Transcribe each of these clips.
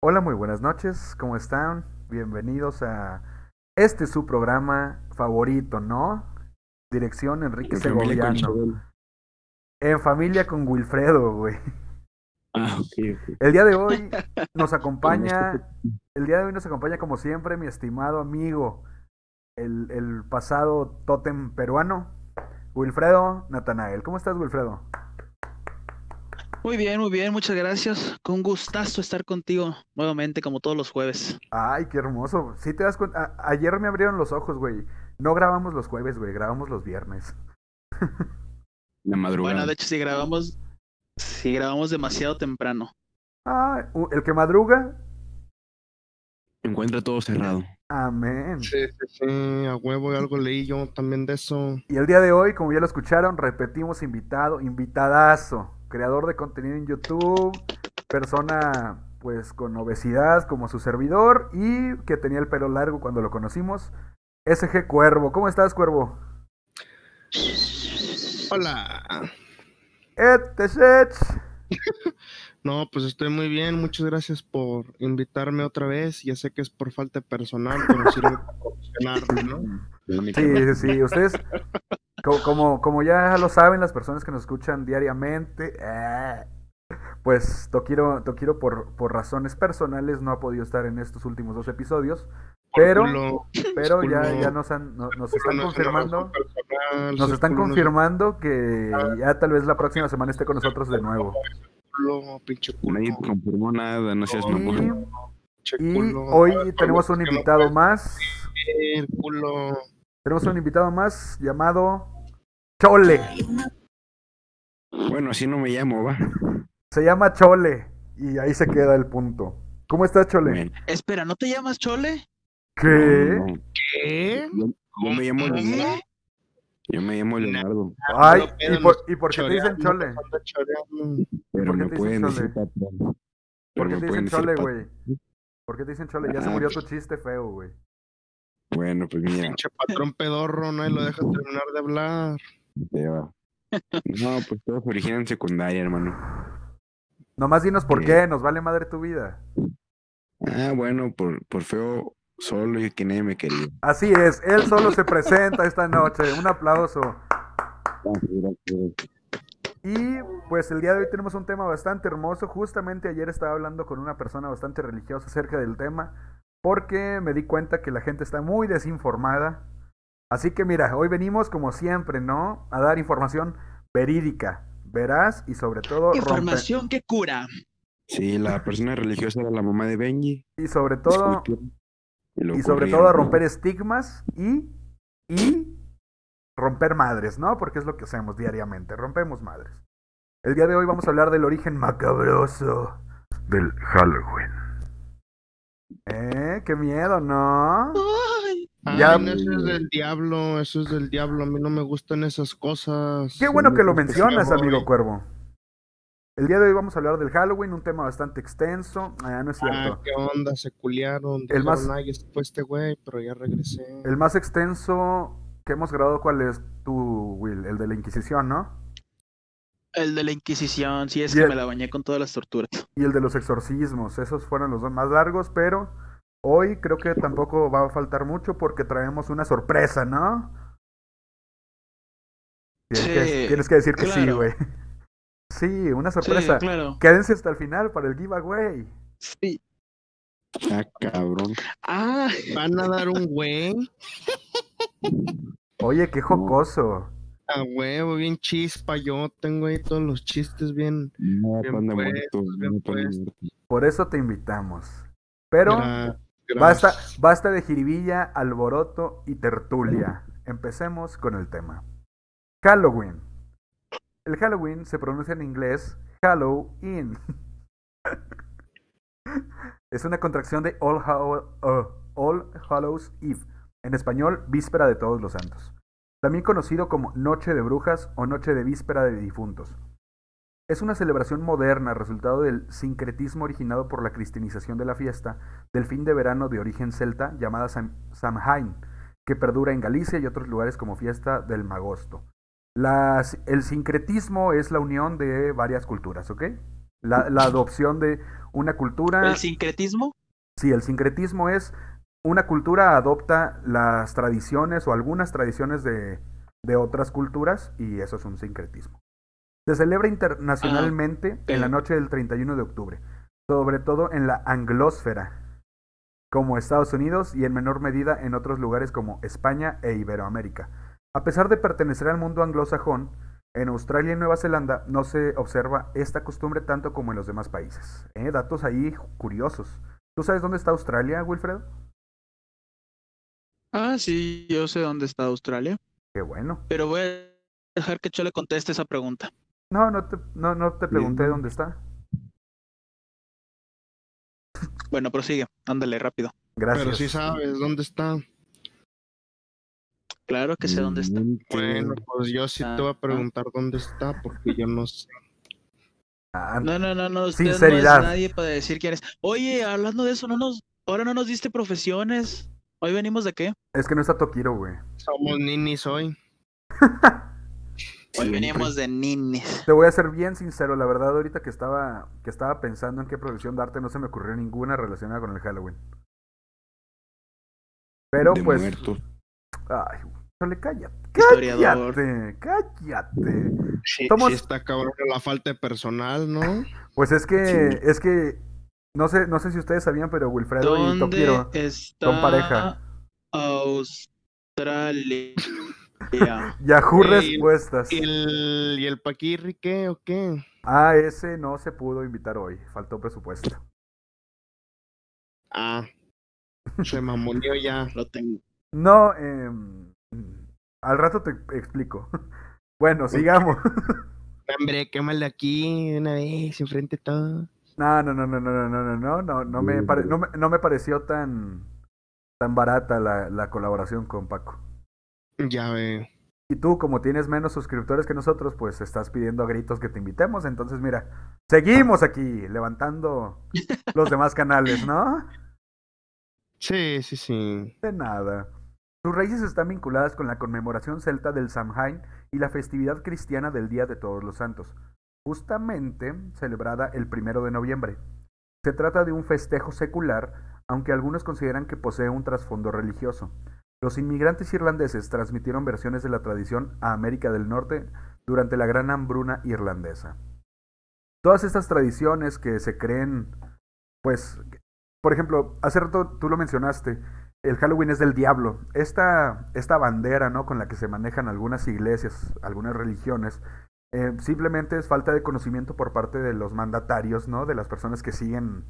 Hola, muy buenas noches, ¿cómo están? Bienvenidos a este su programa favorito, ¿no? Dirección Enrique En Segoviano. En familia con Wilfredo, güey. Ah. El día de hoy nos acompaña, el día de hoy nos acompaña como siempre mi estimado amigo, el, el pasado tótem peruano, Wilfredo Natanael. ¿Cómo estás, Wilfredo? Muy bien, muy bien, muchas gracias. Con gustazo estar contigo nuevamente, como todos los jueves. Ay, qué hermoso. Sí te das cuenta, a- ayer me abrieron los ojos, güey. No grabamos los jueves, güey, grabamos los viernes. La madrugada. Bueno, de hecho, si grabamos, si grabamos demasiado temprano. Ah, el que madruga, Encuentra todo cerrado. amén. Sí, sí, sí, a huevo, algo leí yo también de eso. Y el día de hoy, como ya lo escucharon, repetimos invitado, invitadazo, creador de contenido en YouTube, persona pues con obesidad como su servidor y que tenía el pelo largo cuando lo conocimos, SG Cuervo. ¿Cómo estás, Cuervo? Hola. Etesech. No, pues estoy muy bien. Muchas gracias por invitarme otra vez. Ya sé que es por falta personal, pero sirve para ¿no? Sí, sí, sí. Ustedes, co- como, como ya lo saben, las personas que nos escuchan diariamente, eh, pues Toquiro, Toquiro por, por razones personales no ha podido estar en estos últimos dos episodios, pero, culo, pero ya, culo. ya nos, han, no- nos están confirmando, personal, nos están confirmando que ya tal vez la próxima semana esté con nosotros de nuevo. culo, pinche culo, Nadie confirmó nada, no seas Y, mamón. y hoy tenemos un invitado más. Tenemos un invitado más llamado Chole. Bueno, así no me llamo, va. Se llama Chole y ahí se queda el punto. ¿Cómo estás, Chole? Espera, ¿no te llamas Chole? ¿Qué? no, no. ¿Qué? Yo, yo me llamo Leonardo. Yo me llamo Leonardo. Ay, ¿y por, nos ¿y por qué te dicen Chole? Pero ¿por qué me te pueden dicen decir Chole? patrón. ¿Por qué te dicen Chole, güey? ¿Por qué te dicen Chole? Ya se Ah, murió tu chiste feo, güey. Bueno, pues mira, Pinche patrón pedorro, no y lo dejas terminar de hablar. No, pues todo se origina en secundaria, hermano. Nomás dinos por Sí. qué, nos vale madre tu vida. Ah, bueno, por, por feo solo y que nadie me quería. Así es, él solo se presenta esta noche. Un aplauso. Y pues el día de hoy tenemos un tema bastante hermoso. Justamente ayer estaba hablando con una persona bastante religiosa acerca del tema, porque me di cuenta que la gente está muy desinformada. Así que mira, hoy venimos como siempre, ¿no? A dar información verídica, veraz y sobre todo rompe- Información que cura. Sí, la persona religiosa era la mamá de Benji. y sobre todo y y sobre todo a romper estigmas y y romper madres, ¿no? Porque es lo que hacemos diariamente, rompemos madres. El día de hoy vamos a hablar del origen macabroso del Halloween. Eh, qué miedo, ¿no? Ay, Ya- eso es del diablo, eso es del diablo. A mí no me gustan esas cosas. Qué bueno que lo mencionas, amigo Cuervo. El día de hoy vamos a hablar del Halloween, un tema bastante extenso. Ah, no es Ah, cierto. qué onda, se culiaron. El más- dijeron, "Ay, este fue este güey, pero ya regresé. El más extenso que hemos grabado, ¿cuál es tú, Will? El de la Inquisición, ¿no? El de la Inquisición, sí es Y que el- me la bañé con todas las torturas. y el de los exorcismos. Esos fueron los dos más largos, pero hoy creo que tampoco va a faltar mucho porque traemos una sorpresa, ¿no? Tienes, que, Sí, tienes que decir que sí, güey. Sí, una Sí, sorpresa. claro. Quédense hasta el final para el giveaway. Sí. Ah, cabrón. Ah, Van a dar un güey Oye, qué jocoso. A huevo, bien chispa. Yo tengo ahí todos los chistes bien. No, Bien panda puestos, muerto. bien puestos. Por eso te invitamos. Pero Gra- basta, basta de jiribilla, alboroto y tertulia. Empecemos con el tema. Halloween. El Halloween se pronuncia en inglés Halloween. es una contracción de All, Hallow- uh, All Hallows Eve. En español, Víspera de Todos los Santos. También conocido como Noche de Brujas o Noche de Víspera de Difuntos. Es una celebración moderna resultado del sincretismo originado por la cristianización de la fiesta del fin de verano de origen celta llamada Sam- Samhain, que perdura en Galicia y otros lugares como fiesta del Magosto. Las- el sincretismo es la unión de varias culturas, ¿ok? La, la adopción de una cultura. ¿El sincretismo? Sí, el sincretismo es una cultura adopta las tradiciones o algunas tradiciones de, de otras culturas y eso es un sincretismo. Se celebra internacionalmente en la noche del 31 de octubre, sobre todo en la anglósfera, como Estados Unidos y en menor medida en otros lugares como España e Iberoamérica. A pesar de pertenecer al mundo anglosajón, en Australia y Nueva Zelanda no se observa esta costumbre tanto como en los demás países. ¿Eh? Datos ahí curiosos. ¿Tú sabes dónde está Australia, Wilfredo? Ah, sí, yo sé dónde está Australia, Qué bueno. pero voy a dejar que Chole conteste esa pregunta. No, no te, no, no te pregunté Bien. dónde está. Bueno, prosigue, ándale rápido. Gracias. Pero sí sabes dónde está. Claro que sé dónde está. Bueno, pues yo sí te voy a preguntar dónde está porque yo no sé. Ah, No, no, no, no, usted no Sinceridad. es nadie para decir quién es. Oye, hablando de eso, no nos, ahora no nos diste profesiones. Hoy venimos de qué? Es que no está Tokiro, güey. Somos ninis hoy. Hoy venimos de ninis. Te voy a ser bien sincero, la verdad, ahorita que estaba, que estaba pensando en qué profesión darte, no se me ocurrió ninguna relacionada con el Halloween. Pero de pues. muertos. Ay, Chole, cállate. Cállate, cállate. Sí, Somos- sí está cabrón la falta de personal, ¿no? Pues es que, Sí. es que, no sé, no sé si ustedes sabían, pero Wilfredo y ¿Dónde Tokiro está son pareja. Australia? Yahoo Güey, Respuestas. ¿Y el, y el Paquirri qué o qué? Ah, ese no se pudo invitar hoy, faltó presupuesto. Ah, se mamoneó ya. Lo tengo. No, em, al rato te explico. Bueno, sigamos. Hombre, quémale aquí una vez, enfrente todo. No, no, no, no, no, no, no, no, no, no, me, pare- no, me, no me pareció tan, tan barata la, la colaboración con Paco. Ya veo. Y tú, como tienes menos suscriptores que nosotros, pues estás pidiendo a gritos que te invitemos. Entonces, mira, seguimos aquí, levantando los demás canales, ¿no? Sí, sí, sí. De nada. Sus raíces están vinculadas con la conmemoración celta del Samhain y la festividad cristiana del Día de Todos los Santos, justamente celebrada el primero de noviembre. Se trata de un festejo secular, aunque algunos consideran que posee un trasfondo religioso. Los inmigrantes irlandeses transmitieron versiones de la tradición a América del Norte durante la gran hambruna irlandesa. Todas estas tradiciones que se creen, pues, por ejemplo, hace rato tú lo mencionaste, el Halloween es del diablo. Esta, esta bandera, ¿no? Con la que se manejan algunas iglesias, algunas religiones, eh, simplemente es falta de conocimiento por parte de los mandatarios, ¿no? De las personas que siguen,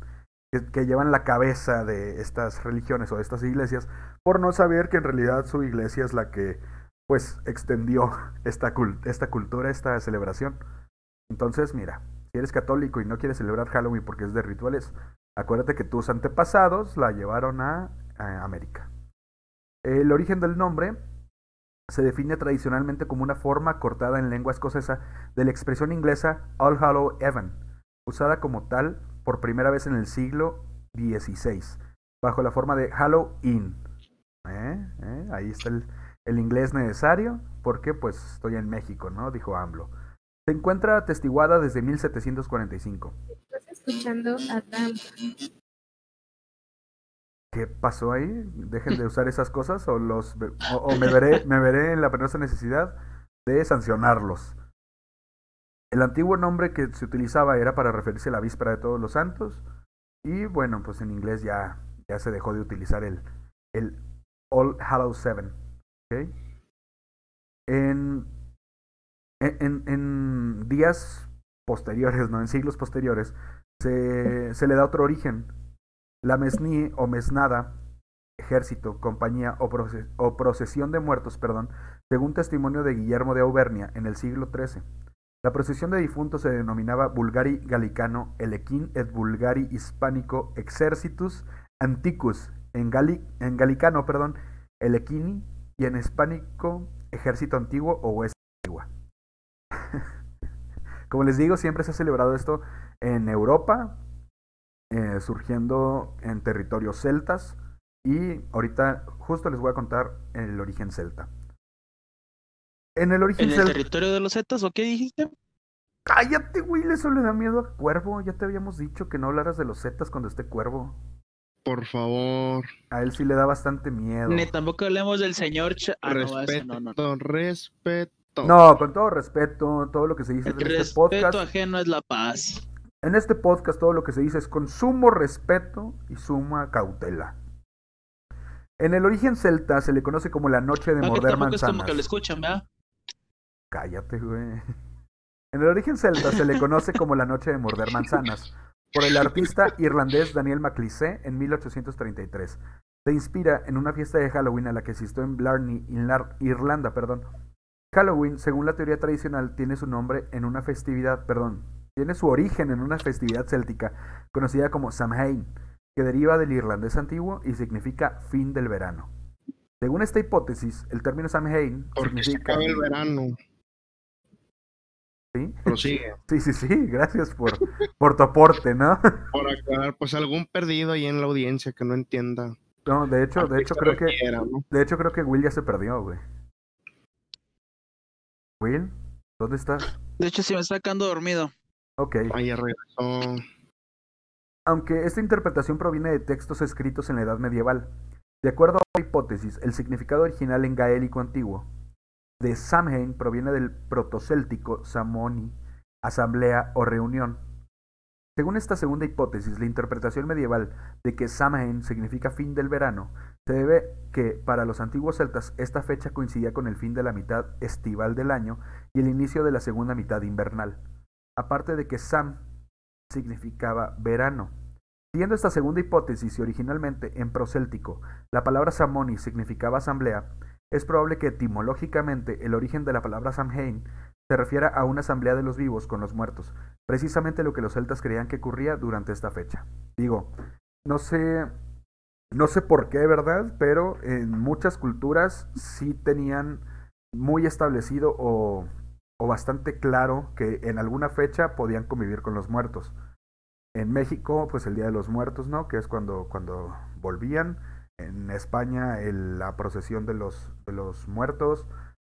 que, llevan la cabeza de estas religiones o de estas iglesias, por no saber que en realidad su iglesia es la que, pues, extendió esta, esta cultura, esta celebración. Entonces, mira, si eres católico y no quieres celebrar Halloween porque es de rituales, acuérdate que tus antepasados la llevaron a América. El origen del nombre se define tradicionalmente como una forma cortada en lengua escocesa de la expresión inglesa All Hallow Even, usada como tal por primera vez en el siglo XVI, bajo la forma de Halloween. ¿Eh? ¿Eh? Ahí está el, inglés necesario, porque pues estoy en México, ¿no? Dijo AMLO. Se encuentra atestiguada desde 1745. Estás escuchando a Dan. ¿Qué pasó ahí? Dejen de usar esas cosas o los ve- o, o me veré me veré en la penosa necesidad de sancionarlos. El antiguo nombre que se utilizaba era para referirse a la víspera de todos los santos y bueno, pues en inglés ya ya se dejó de utilizar el el All Hallows Seven. En en, en días posteriores, no en siglos posteriores, se, se le da otro origen. La mesní o mesnada, ejército, compañía o, proce- o procesión de muertos, perdón, según testimonio de Guillermo de Auvernia en el siglo XIII. La procesión de difuntos se denominaba Bulgari Gallicano, Elequín et Bulgari Hispánico Exercitus Anticus, en, en galicano, perdón, Elequini, y en hispánico Ejército Antiguo o Huesta Antigua. Como les digo, siempre se ha celebrado esto en Europa, eh, surgiendo en territorios celtas. Y ahorita justo les voy a contar el origen celta. En el origen ¿En el celta. territorio de los Zetas o qué dijiste? Cállate, Will, eso le da miedo a Cuervo. Ya te habíamos dicho que no hablaras de los Zetas cuando esté Cuervo. Por favor. A él sí le da bastante miedo. Ni tampoco hablemos del señor. Ch- ah, no, ese respeto, no, no, no. respeto. No, con todo respeto, todo lo que se dice El en este respeto podcast. ajeno es la paz. En este podcast todo lo que se dice es con sumo respeto y suma cautela. En el origen celta se le conoce como la noche de No, que morder tampoco es como manzanas. que lo escuchan, ¿verdad? Cállate, güey. En el origen celta se le conoce como la noche de morder manzanas por el artista irlandés Daniel Maclise en 1833. Se inspira en una fiesta de Halloween a la que asistió en Blarney, Irlanda, perdón. Halloween, según la teoría tradicional, tiene su nombre en una festividad, perdón, tiene su origen en una festividad céltica conocida como Samhain, que deriva del irlandés antiguo y significa fin del verano. Según esta hipótesis, el término Samhain Porque se significa acaba el verano. ¿Sí? Prosigue. Sí, sí, sí, gracias por, por tu aporte, ¿no? Por aclarar, pues algún perdido ahí en la audiencia que no entienda. No, de hecho, de hecho se creo que, de hecho creo que Will ya se perdió, güey. Will, ¿dónde estás? De hecho, sí me está sacando dormido. Ok. Regresó. Aunque esta interpretación proviene de textos escritos en la Edad Medieval, de acuerdo a la hipótesis, el significado original en gaélico antiguo de Samhain proviene del protocéltico Samoni, asamblea o reunión. Según esta segunda hipótesis, la interpretación medieval de que Samhain significa fin del verano se debe que para los antiguos celtas esta fecha coincidía con el fin de la mitad estival del año y el inicio de la segunda mitad invernal. Aparte de que Sam significaba verano. Siguiendo esta segunda hipótesis y originalmente en proséltico la palabra Samoni significaba asamblea, es probable que etimológicamente el origen de la palabra Samhain se refiera a una asamblea de los vivos con los muertos, precisamente lo que los celtas creían que ocurría durante esta fecha. Digo, no sé, no sé por qué, ¿verdad? Pero en muchas culturas sí tenían muy establecido o, o bastante claro que en alguna fecha podían convivir con los muertos. En México, pues el Día de los Muertos, ¿no? Que es cuando, cuando volvían. En España, la procesión de los, de los muertos.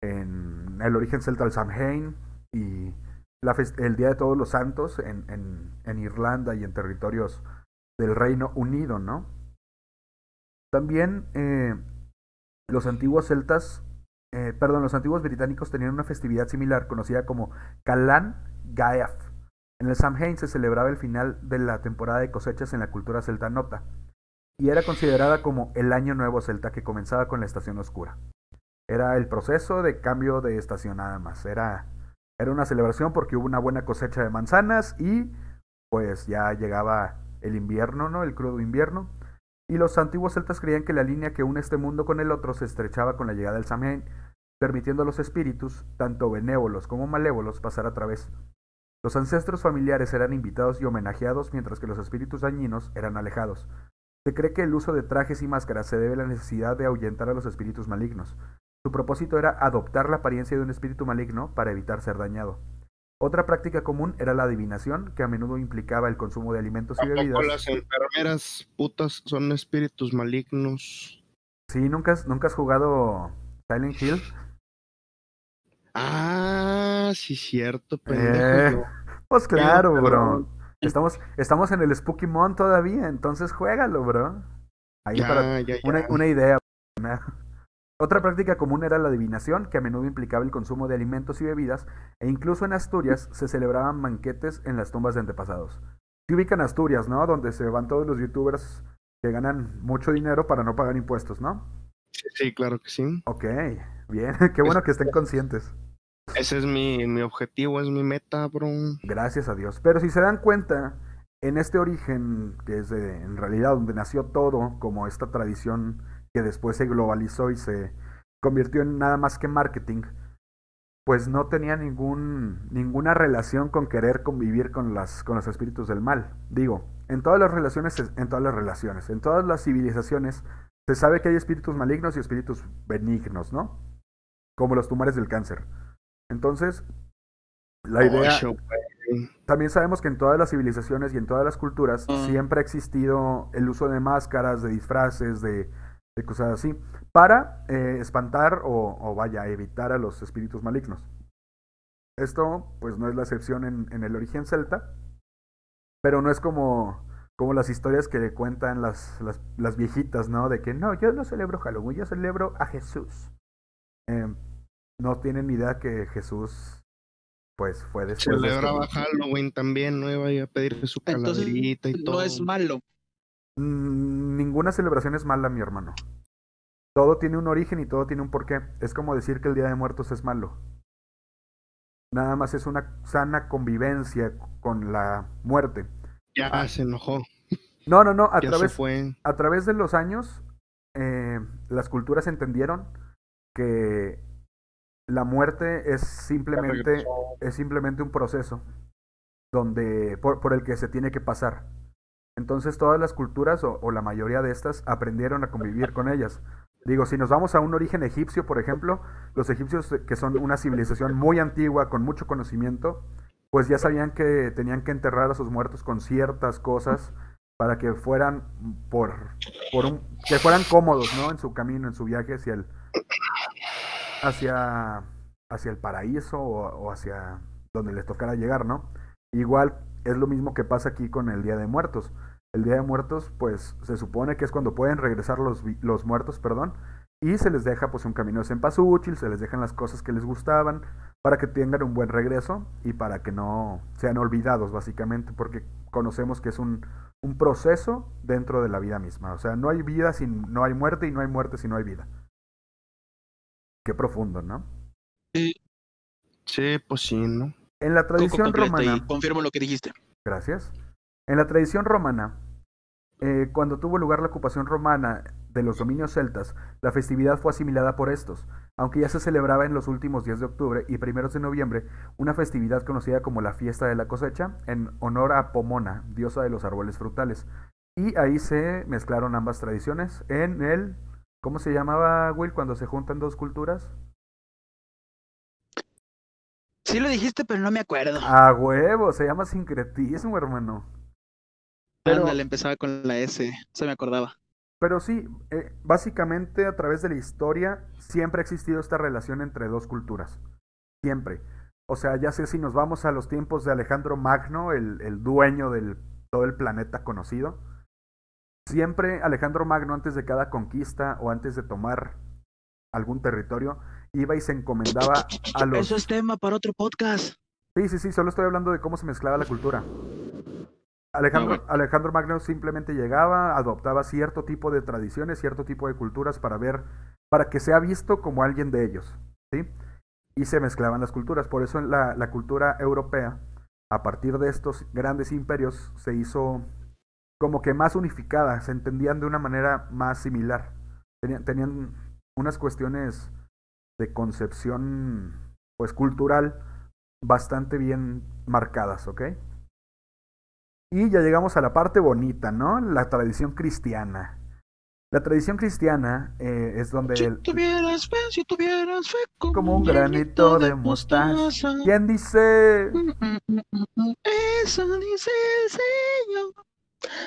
En el origen celta, el Samhain. Y la el Día de Todos los Santos en, en, en Irlanda y en territorios del Reino Unido, ¿no? También eh, los antiguos celtas, eh, perdón, los antiguos británicos tenían una festividad similar conocida como Calan Gaeaf. En el Samhain se celebraba el final de la temporada de cosechas en la cultura celta nota y era considerada como el año nuevo celta que comenzaba con la estación oscura. Era el proceso de cambio de estación nada más. Era, era una celebración porque hubo una buena cosecha de manzanas y pues ya llegaba el invierno, ¿no? El crudo invierno. Y los antiguos celtas creían que la línea que une este mundo con el otro se estrechaba con la llegada del Samhain, permitiendo a los espíritus, tanto benévolos como malévolos, pasar a través. Los ancestros familiares eran invitados y homenajeados, mientras que los espíritus dañinos eran alejados. Se cree que el uso de trajes y máscaras se debe a la necesidad de ahuyentar a los espíritus malignos. Su propósito era adoptar la apariencia de un espíritu maligno para evitar ser dañado. Otra práctica común era la adivinación, que a menudo implicaba el consumo de alimentos y bebidas. las enfermeras putas son espíritus malignos. Sí, ¿nunca has, nunca has jugado Silent Hill. Ah, sí, cierto, pendejo. Eh. Pues claro, bro. Estamos, estamos en el Spooky Mon todavía, entonces juégalo, bro. Ahí Ya, para ya, ya. una, una idea. Otra práctica común era la adivinación, que a menudo implicaba el consumo de alimentos y bebidas, e incluso en Asturias se celebraban banquetes en las tumbas de antepasados. Se ubican Asturias, ¿no? Donde se van todos los youtubers que ganan mucho dinero para no pagar impuestos, ¿no? Sí, sí, claro que sí. Ok, bien, qué bueno que estén conscientes. Ese es mi, mi objetivo, es mi meta, bro. Gracias a Dios. Pero si se dan cuenta, en este origen, que es de- en realidad donde nació todo, como esta tradición que después se globalizó y se convirtió en nada más que marketing, pues no tenía ningún, ninguna relación con querer convivir con, las, con los espíritus del mal. Digo, en todas las relaciones, en todas las relaciones, en todas las civilizaciones, se sabe que hay espíritus malignos y espíritus benignos, ¿no? Como los tumores del cáncer. Entonces, la idea... Ocho. También sabemos que en todas las civilizaciones y en todas las culturas Ah. siempre ha existido el uso de máscaras, de disfraces, de, de cosas así, para eh, espantar o, o vaya, evitar a los espíritus malignos. Esto, pues, no es la excepción en, en el origen celta, pero no es como, como las historias que cuentan las, las, las viejitas, ¿no? De que no, yo no celebro Halloween, yo celebro a Jesús. Eh, no tienen ni idea que Jesús, pues, fue después de esto. Celebraba Halloween también, ¿no? Iba a ir a pedirle su calaverita y todo. no es malo. Mm, Ninguna celebración es mala, mi hermano. Todo tiene un origen y todo tiene un porqué. Es como decir que el Día de Muertos es malo. Nada más es una sana convivencia con la muerte. Ya se enojó. No, no, no. A Ya través, fue. a través de los años, eh, las culturas entendieron que la muerte es simplemente, es simplemente un proceso donde, por, por el que se tiene que pasar. Entonces todas las culturas, o, o la mayoría de estas, aprendieron a convivir con ellas. Digo, si nos vamos a un origen egipcio, por ejemplo, los egipcios, eh, que son una civilización muy antigua, con mucho conocimiento, pues ya sabían que tenían que enterrar a sus muertos con ciertas cosas para que fueran por, por un, que fueran cómodos, ¿no? En su camino, en su viaje hacia el, hacia, hacia el paraíso o, o hacia donde les tocara llegar, ¿no? Igual es lo mismo que pasa aquí con el Día de Muertos. El Día de Muertos, pues se supone que es cuando pueden regresar los, los muertos, perdón, y se les deja pues un camino de cempasúchil, se les dejan las cosas que les gustaban para que tengan un buen regreso y para que no sean olvidados básicamente, porque conocemos que es un, un proceso dentro de la vida misma. O sea, no hay vida sin no hay muerte y no hay muerte si no hay vida. Qué profundo, ¿no? Sí, pues sí, ¿no? En la tradición romana, confirmo lo que dijiste. gracias. En la tradición romana, eh, cuando tuvo lugar la ocupación romana de los dominios celtas, la festividad fue asimilada por estos, aunque ya se celebraba en los últimos días de octubre y primeros de noviembre una festividad conocida como la fiesta de la cosecha, en honor a Pomona, diosa de los árboles frutales. Y ahí se mezclaron ambas tradiciones en el... ¿Cómo se llamaba, Will, cuando se juntan dos culturas? Sí lo dijiste, pero no me acuerdo. A huevo, se llama sincretismo, hermano. pero- Ándale, empezaba con la S, se me acordaba. Pero sí, eh, básicamente a través de la historia siempre ha existido esta relación entre dos culturas. Siempre. O sea, ya sé si nos vamos a los tiempos de Alejandro Magno, el, el dueño de todo el planeta conocido. Siempre Alejandro Magno antes de cada conquista o antes de tomar algún territorio, iba y se encomendaba a los... Eso es tema para otro podcast. Sí, sí, sí, solo estoy hablando de cómo se mezclaba la cultura. Alejandro. Alejandro Magno simplemente llegaba, adoptaba cierto tipo de tradiciones, cierto tipo de culturas para ver, para que sea visto como alguien de ellos, ¿sí? Y se mezclaban las culturas. Por eso la, la cultura europea, a partir de estos grandes imperios, se hizo como que más unificada, se entendían de una manera más similar. Tenían, tenían unas cuestiones de concepción, pues, cultural bastante bien marcadas, ¿ok? Y ya llegamos a la parte bonita, ¿no? La tradición cristiana. La tradición cristiana eh, es donde Si el- tuvieras fe, si tuvieras fe, como, como un granito de mostaza. ¿Quién dice? Mm, mm, mm, Eso dice el Señor.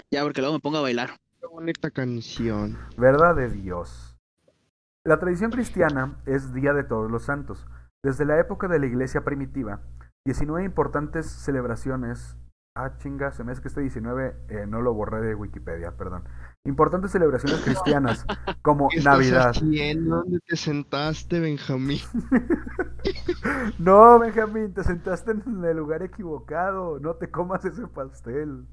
Ya, porque luego me pongo a bailar. Qué bonita canción. Verdad de Dios. La tradición cristiana es Día de Todos los Santos. Desde la época de la iglesia primitiva, 19 importantes celebraciones. Ah, chinga, se me hace que este 19 eh, no lo borré de Wikipedia, perdón. Importantes celebraciones cristianas, como ¿Qué estás Navidad. haciendo? ¿Dónde te sentaste, Benjamín? No, Benjamín, te sentaste en el lugar equivocado. No te comas ese pastel.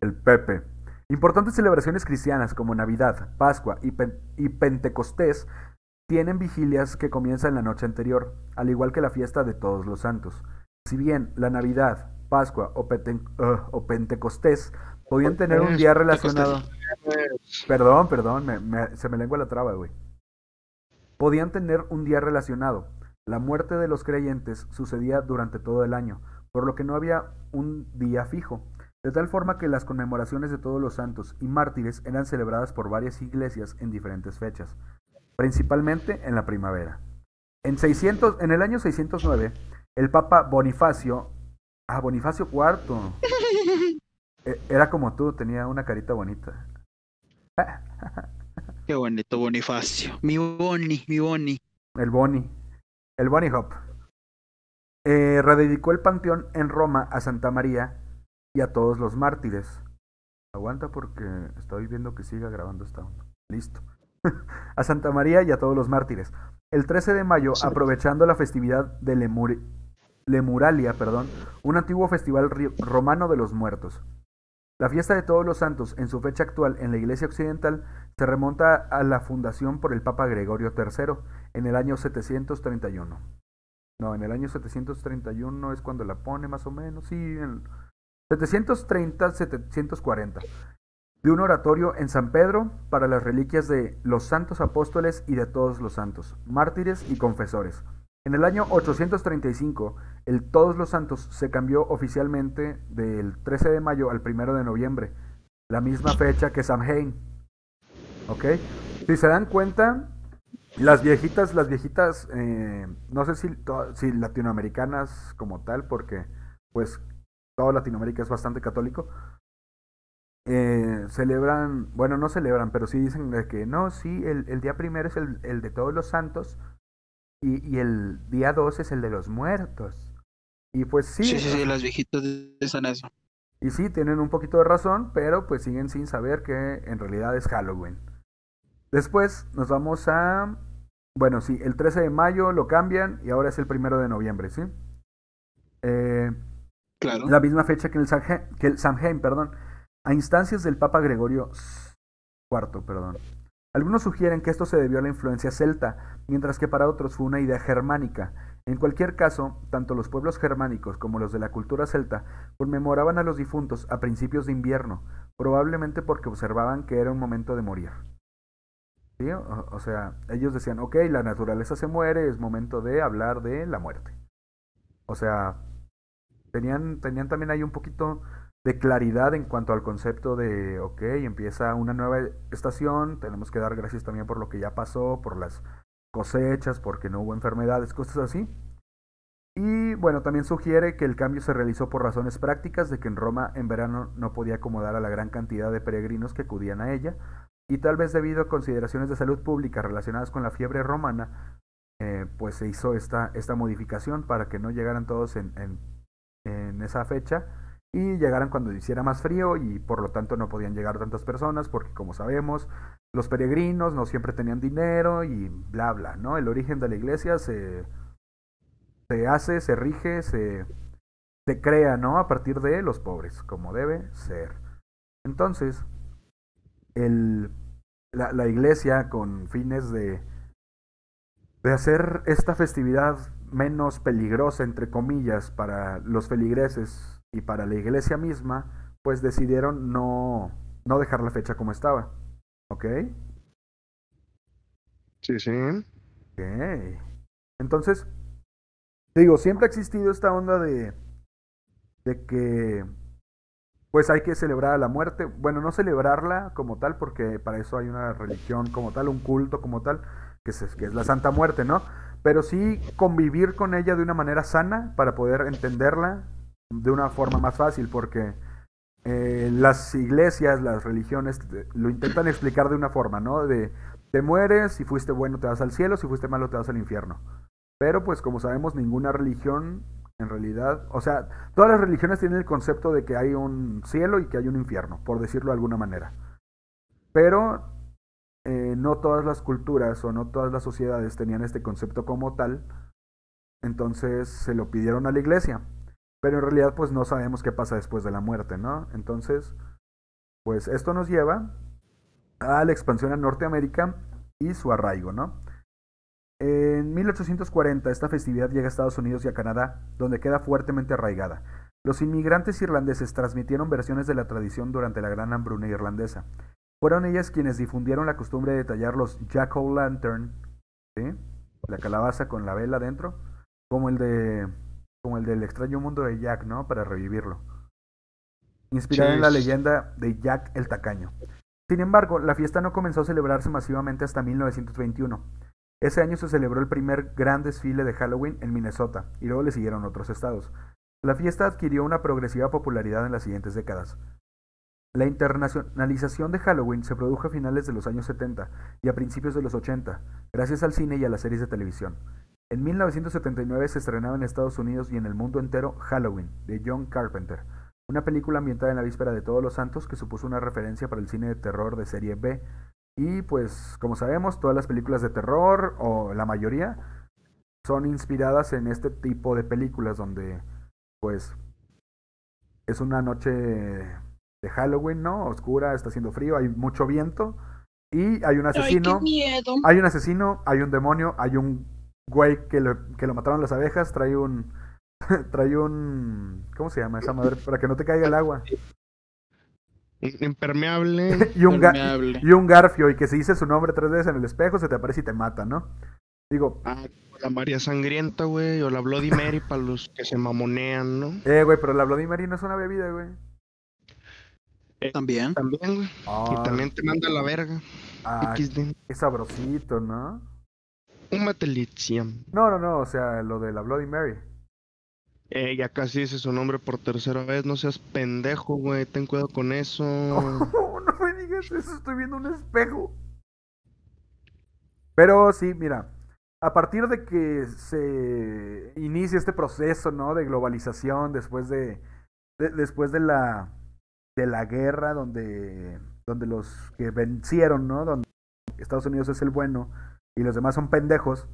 El Pepe. Importantes celebraciones cristianas como Navidad, Pascua y, Pen- y Pentecostés tienen vigilias que comienzan la noche anterior, al igual que la fiesta de todos los santos. Si bien la Navidad, Pascua o, uh, o Pentecostés podían tener un día relacionado... Perdón, perdón, me- me- se me lengua la traba, güey. Podían tener un día relacionado. La muerte de los creyentes sucedía durante todo el año, por lo que no había un día fijo, de tal forma que las conmemoraciones de todos los santos y mártires eran celebradas por varias iglesias en diferentes fechas, principalmente en la primavera. En, 600, en el año 609, el Papa Bonifacio, ah, Bonifacio IV, eh, era como tú, tenía una carita bonita. Qué bonito Bonifacio. Mi Boni, mi Boni. El Boni. El Bonnie Hop. Eh, rededicó el panteón en Roma a Santa María y a todos los mártires. Aguanta porque estoy viendo que siga grabando esta onda. Listo. a Santa María y a todos los mártires. El 13 de mayo, aprovechando la festividad de Lemur- Lemuralia, perdón, un antiguo festival romano de los muertos. La fiesta de todos los santos, en su fecha actual en la Iglesia Occidental, se remonta a la fundación por el Papa Gregorio III en el año 731. No, en el año 731 es cuando la pone más o menos, sí, en 730-740. De un oratorio en San Pedro para las reliquias de los santos apóstoles y de todos los santos, mártires y confesores. En el año 835, el Todos los Santos se cambió oficialmente del 13 de mayo al 1 de noviembre, la misma fecha que Samhain. ¿Ok? Si se dan cuenta, las viejitas, las viejitas, eh, no sé si, latinoamericanas como tal, porque pues toda Latinoamérica es bastante católico, eh, celebran, bueno, no celebran, pero sí dicen que no, sí, el, día primero es el de todos los santos y, y el día dos es el de los muertos. Y pues sí, Sí, sí, sí, las viejitas dicen eso. y sí, tienen un poquito de razón, pero pues siguen sin saber que en realidad es Halloween. Después nos vamos a... Bueno, sí, el 13 de mayo lo cambian y ahora es el primero de noviembre, ¿sí? Eh, Claro. la misma fecha que el, Samhain, que el Samhain, perdón, a instancias del Papa Gregorio IV, perdón. Algunos sugieren que esto se debió a la influencia celta, mientras que para otros fue una idea germánica. En cualquier caso, tanto los pueblos germánicos como los de la cultura celta conmemoraban a los difuntos a principios de invierno, probablemente porque observaban que era un momento de morir. ¿Sí? O, sea, ellos decían, ok, la naturaleza se muere, es momento de hablar de la muerte. O sea, tenían, tenían también ahí un poquito de claridad en cuanto al concepto de, ok, empieza una nueva estación, tenemos que dar gracias también por lo que ya pasó, por las cosechas, porque no hubo enfermedades, cosas así. Y bueno, también sugiere que el cambio se realizó por razones prácticas de que en Roma en verano no podía acomodar a la gran cantidad de peregrinos que acudían a ella, y tal vez debido a consideraciones de salud pública relacionadas con la fiebre romana, eh, pues se hizo esta, esta modificación para que no llegaran todos en, en, en esa fecha y llegaran cuando hiciera más frío y por lo tanto no podían llegar tantas personas porque como sabemos los peregrinos no siempre tenían dinero y bla bla, ¿no? El origen de la iglesia se, se hace, se rige, se, se crea, ¿no? A partir de los pobres, como debe ser. Entonces, el, la, la iglesia con fines de, de hacer esta festividad menos peligrosa, entre comillas, para los feligreses y para la iglesia misma, pues decidieron no, no dejar la fecha como estaba. ¿Ok? Sí, sí. Ok. Entonces, digo, siempre ha existido esta onda de, de que pues hay que celebrar a la muerte. Bueno, no celebrarla como tal, porque para eso hay una religión como tal, un culto como tal, que es, que es la Santa Muerte, ¿no? Pero sí convivir con ella de una manera sana para poder entenderla de una forma más fácil, porque eh, las iglesias, las religiones eh, lo intentan explicar de una forma, ¿no? De te mueres, si fuiste bueno te vas al cielo, si fuiste malo te vas al infierno. Pero pues como sabemos, ninguna religión en realidad, o sea, todas las religiones tienen el concepto de que hay un cielo y que hay un infierno, por decirlo de alguna manera. Pero eh, no todas las culturas o no todas las sociedades tenían este concepto como tal, entonces se lo pidieron a la iglesia. Pero en realidad pues no sabemos qué pasa después de la muerte, ¿no? Entonces, pues esto nos lleva a la expansión a Norteamérica y su arraigo, ¿no? En 1840 esta festividad llega a Estados Unidos y a Canadá, donde queda fuertemente arraigada. Los inmigrantes irlandeses transmitieron versiones de la tradición durante la Gran Hambruna Irlandesa. Fueron ellas quienes difundieron la costumbre de tallar los jack-o'-lantern, ¿sí? la calabaza con la vela dentro, como el de como el del extraño mundo de Jack, ¿no? Para revivirlo. Inspirada en la leyenda de Jack el Tacaño. Sin embargo, la fiesta no comenzó a celebrarse masivamente hasta 1921. Ese año se celebró el primer gran desfile de Halloween en Minnesota y luego le siguieron otros estados. La fiesta adquirió una progresiva popularidad en las siguientes décadas. La internacionalización de Halloween se produjo a finales de los años 70 y a principios de los 80, gracias al cine y a las series de televisión. En 1979 se estrenaba en Estados Unidos y en el mundo entero Halloween, de John Carpenter, una película ambientada en la víspera de Todos los Santos que supuso una referencia para el cine de terror de serie B. Y pues, como sabemos, todas las películas de terror, o la mayoría, son inspiradas en este tipo de películas donde, pues, es una noche de Halloween, ¿no? Oscura, está haciendo frío, hay mucho viento y hay un asesino. Ay, qué miedo. Hay un asesino, hay un demonio, hay un güey que lo, que lo mataron las abejas, trae un. trae un. ¿Cómo se llama esa madre? Para que no te caiga el agua. Impermeable. y, un ga- Permeable. y un garfio, y que si dices su nombre tres veces en el espejo, se te aparece y te mata, ¿no? Digo, Ah, la María Sangrienta, güey. O la Bloody Mary para los que se mamonean, ¿no? eh, güey, pero la Bloody Mary no es una bebida, güey. También. También, güey. Ah, Y también te manda a la verga. ah, qué sabrosito, ¿no? Un matelizium. No, no, no, o sea, lo de la Bloody Mary. Eh, ya casi dice su nombre por tercera vez. No seas pendejo, güey. Ten cuidado con eso. No, no me digas eso, estoy viendo un espejo. Pero sí, mira, a partir de que se inicia este proceso, ¿no? De globalización después de, de- después de la de la guerra donde donde los que vencieron, ¿no? Donde Estados Unidos es el bueno y los demás son pendejos.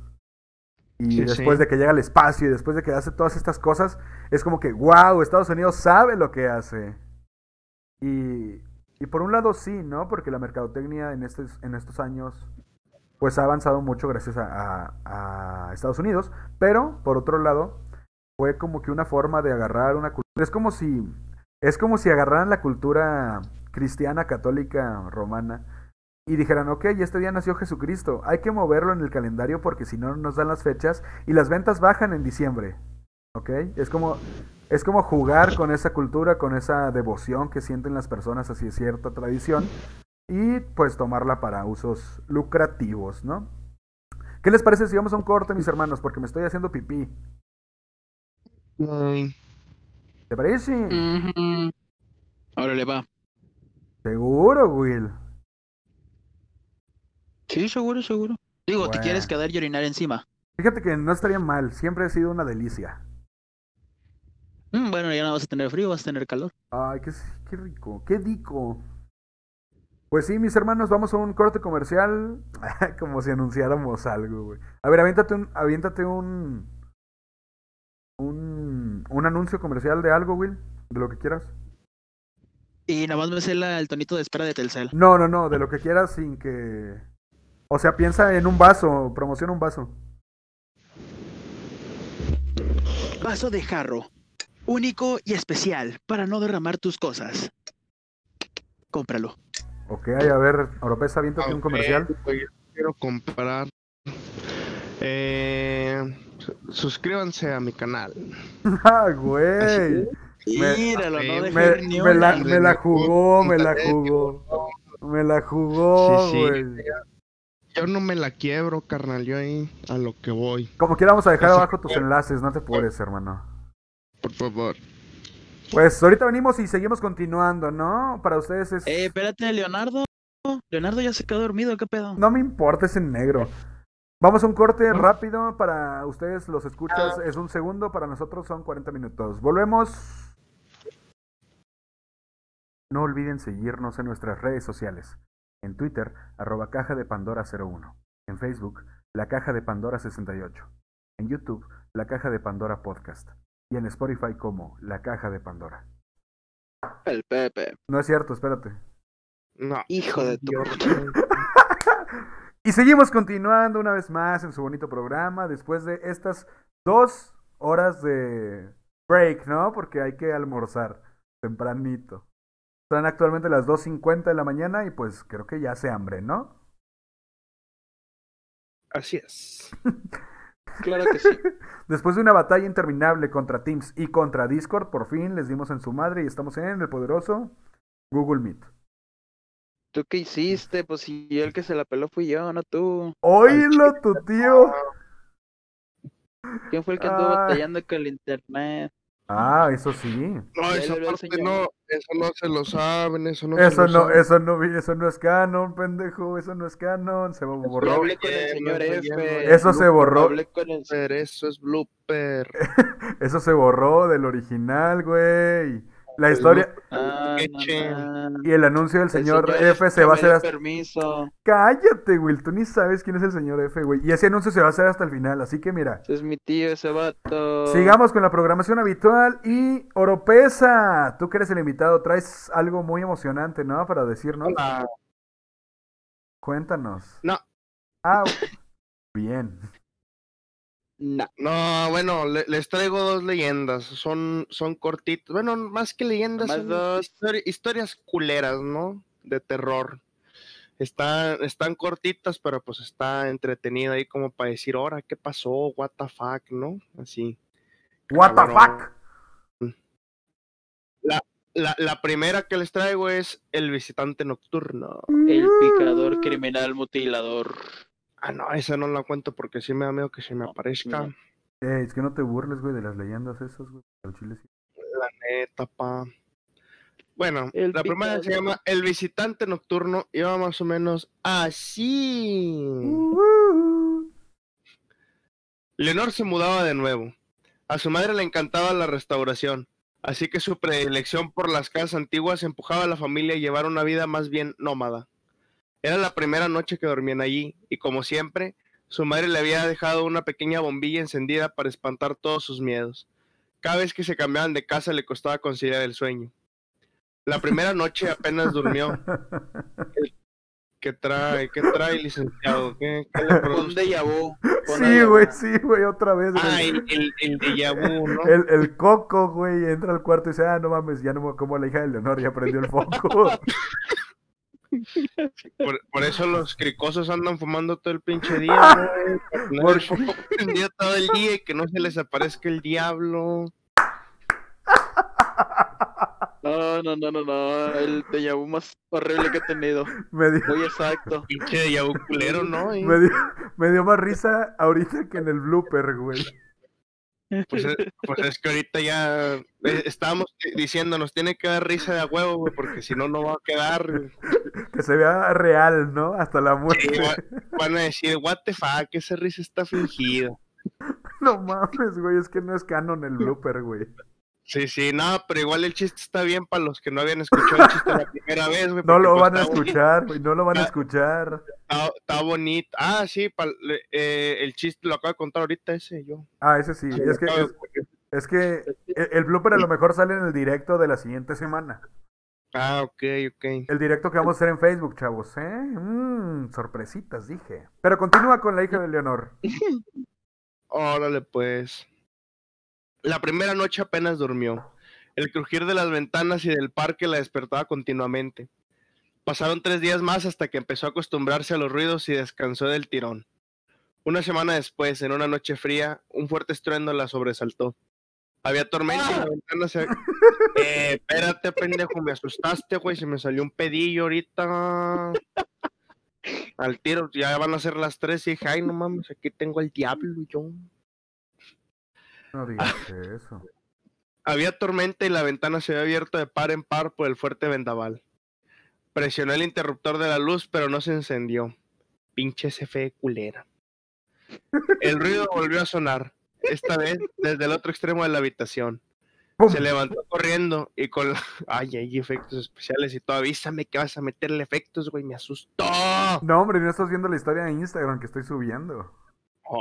Y Sí, después sí. de que llega al espacio y después de que hace todas estas cosas, es como que, wow, Estados Unidos sabe lo que hace. Y, y por un lado sí, ¿no? Porque la mercadotecnia en estos, en estos años pues ha avanzado mucho gracias a, a- a Estados Unidos, pero por otro lado fue como que una forma de agarrar una cultura. Es como si es como si agarraran la cultura cristiana, católica, romana y dijeran, ok, este día nació Jesucristo, hay que moverlo en el calendario porque si no no nos dan las fechas y las ventas bajan en diciembre, ¿ok? Es como, es como jugar con esa cultura, con esa devoción que sienten las personas hacia cierta tradición y pues tomarla para usos lucrativos, ¿no? ¿Qué les parece si vamos a un corte, mis hermanos? Porque me estoy haciendo pipí. ¿Te parece? Ujú. Órale, va. Seguro, Will. Sí, seguro, seguro. Digo, ¿te quieres quedar y orinar encima? Fíjate que no estaría mal, siempre ha sido una delicia. Mm, bueno, ya no vas a tener frío, vas a tener calor. Ay, qué, qué rico, qué dico. Pues sí, mis hermanos, vamos a un corte comercial, como si anunciáramos algo, güey. A ver, aviéntate un, aviéntate un, un, un anuncio comercial de algo, Will, de lo que quieras. Y nada más me sé el tonito de espera de Telcel. No, no, no, de lo que quieras sin que... O sea, piensa en un vaso, promociona un vaso. Vaso de jarro. Único y especial para no derramar tus cosas. Cómpralo. Ok, a ver, Oropesa, aviéntate un ok, comercial. güey, quiero comprar. Eh, su- suscríbanse a mi canal. ¡Ah, güey! Me- Míralo, no me- ni me la, me la jugó, me la jugó. Me la jugó, Sí, sí. Yo no me la quiebro, carnal. Yo ahí a lo que voy. Como quiera vamos a dejar Así abajo tus enlaces, no te apures, hermano. Por favor. Pues ahorita venimos y seguimos continuando, ¿no? Para ustedes es... Eh, espérate, Leonardo. Leonardo ya se quedó dormido, ¿qué pedo? No me importa ese negro. Vamos a un corte rápido para ustedes los escuchas. Es un segundo, para nosotros son 40 minutos. Volvemos. No olviden seguirnos en nuestras redes sociales. En Twitter, arroba caja de Pandora 01. En Facebook, la caja de Pandora 68. En YouTube, la caja de Pandora Podcast. Y en Spotify como la caja de Pandora. El Pepe. No es cierto, espérate. No. Hijo de tu Y seguimos continuando una vez más en su bonito programa después de estas dos horas de break, ¿no? Porque hay que almorzar tempranito. Son actualmente las 2.50 de la mañana y pues creo que ya hace hambre, ¿no? Así es. Claro que sí. Después de una batalla interminable contra Teams y contra Discord, por fin les dimos en su madre y estamos en el poderoso Google Meet. ¿Tú qué hiciste? Pues si el que se la peló fui yo, no tú. ¡Oílo, tu tío! ¿Quién fue el que anduvo Ay. batallando con el internet? Ah, eso sí. No, esa parte no, Eso no se lo saben, eso no se Eso lo no, saben. eso no, vi- eso no es canon, pendejo, eso no es canon, se Yo borró. hablé con el señor F. Eso se borró. Hablé con el Eso es blooper. Eso se borró del original, güey. La historia Ah, no, no. y el anuncio del El señor señor F se va a hacer hasta... permiso. Cállate, güey, tú ni sabes quién es el señor F, güey. Y ese anuncio se va a hacer hasta el final, así que mira. Ese es mi tío, ese vato. Sigamos con la programación habitual y Oropesa, tú que eres el invitado, traes algo muy emocionante, ¿no? Para decirnos. Hola. Cuéntanos. No. Ah, bien. No. No, bueno, le- les traigo dos leyendas. Son, son cortitas. Bueno, más que leyendas, Más son dos. histori- historias culeras, ¿no? De terror. Están, están cortitas, pero pues está entretenido ahí como para decir, ahora, ¿qué pasó? What the fuck, ¿no? Así. What the fuck? La, la primera que les traigo es El visitante nocturno. El picador criminal mutilador. Ah, no, esa no la cuento porque sí me da miedo que se me No, aparezca. Eh, es que no te burles, güey, de las leyendas esas, güey. Al chile sí. La neta, pa. Bueno, El la primera se llama El visitante nocturno. Iba más o menos así. Uh, Leonor se mudaba de nuevo. A su madre le encantaba la restauración, así que su predilección por las casas antiguas empujaba a la familia a llevar una vida más bien nómada. Era la primera noche que dormían allí, y como siempre, su madre le había dejado una pequeña bombilla encendida para espantar todos sus miedos. Cada vez que se cambiaban de casa le costaba conciliar el sueño. La primera noche apenas durmió. ¿Qué trae? ¿Qué trae, licenciado? ¿Qué, qué le Un déjà vu. Sí, güey, sí, güey, otra vez. güey. Ah, el, el, el déjà vu, ¿no? El, el coco, güey, entra al cuarto y dice, ah, no mames, ya no me como la hija de Leonor, ya prendió el foco. Por, por eso los cricosos andan fumando todo el pinche día, güey. ¿Por prendido todo el día y que no se les aparezca el diablo. No, no, no, no, no. El déjà vu más horrible que he tenido. me, dio, Muy exacto. Pinche déjà vu culero, ¿no? Y, me, dio, me dio más risa ahorita que en el blooper, güey. Pues, es, pues es que ahorita ya eh, estábamos diciendo, nos tiene que dar risa de a huevo, güey, porque si no, no va a quedar. Que se vea real, ¿no? Hasta la muerte. Sí, va- van a decir, what the fuck, esa risa está fingida. No mames, güey, es que no es canon el blooper, güey. Sí, sí, no, pero igual el chiste está bien para los que no habían escuchado el chiste la primera vez, güey. No lo pues, van a escuchar, güey, no lo van a escuchar. Está, está bonito. Ah, sí, eh, el chiste lo acabo de contar ahorita ese yo. Ah, ese sí, es que, es, que el, el blooper a lo mejor sale en el directo de la siguiente semana. Ah, ok, ok. El directo que vamos a hacer en Facebook, chavos, ¿eh? Mmm, sorpresitas, dije. Pero continúa con la hija de Leonor. Órale, pues. La primera noche apenas durmió. El crujir de las ventanas y del parque la despertaba continuamente. Pasaron tres días más hasta que empezó a acostumbrarse a los ruidos y descansó del tirón. Una semana después, en una noche fría, un fuerte estruendo la sobresaltó. Había tormenta y la ventana se... Eh, espérate, pendejo, me asustaste, güey, se me salió un pedillo ahorita. Al tiro, ya van a ser las tres y dije, ay, no mames, aquí tengo al diablo y yo. No digas eso. Había tormenta y la ventana se había abierto de par en par por el fuerte vendaval. Presionó el interruptor de la luz, pero no se encendió. Pinche CFE culera. El ruido volvió a sonar, esta vez desde el otro extremo de la habitación. ¡Pum! Se levantó corriendo y con la... Ay, hay efectos especiales y todo. Avísame que vas a meterle efectos, güey, me asustó. No, hombre, no estás viendo la historia de Instagram que estoy subiendo.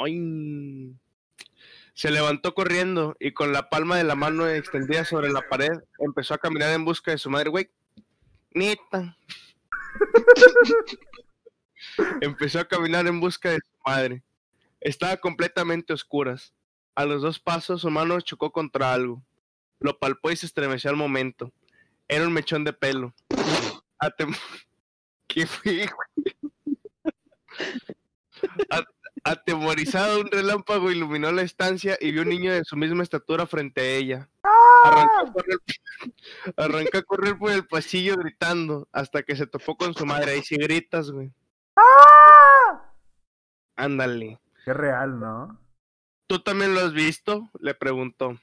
Ay. Se levantó corriendo y con la palma de la mano extendida sobre la pared empezó a caminar en busca de su madre, güey. Neta. empezó a caminar en busca de su madre. Estaba completamente a oscuras. A los dos pasos su mano chocó contra algo. Lo palpó y se estremeció al momento. Era un mechón de pelo. Atem- ¿Qué fue? Atemorizado, un relámpago iluminó la estancia y vio un niño de su misma estatura frente a ella. Arrancó a correr, arrancó a correr por el pasillo gritando hasta que se topó con su madre. Ahí sí gritas, güey. Ándale. Qué real, ¿no? ¿Tú también lo has visto? Le preguntó.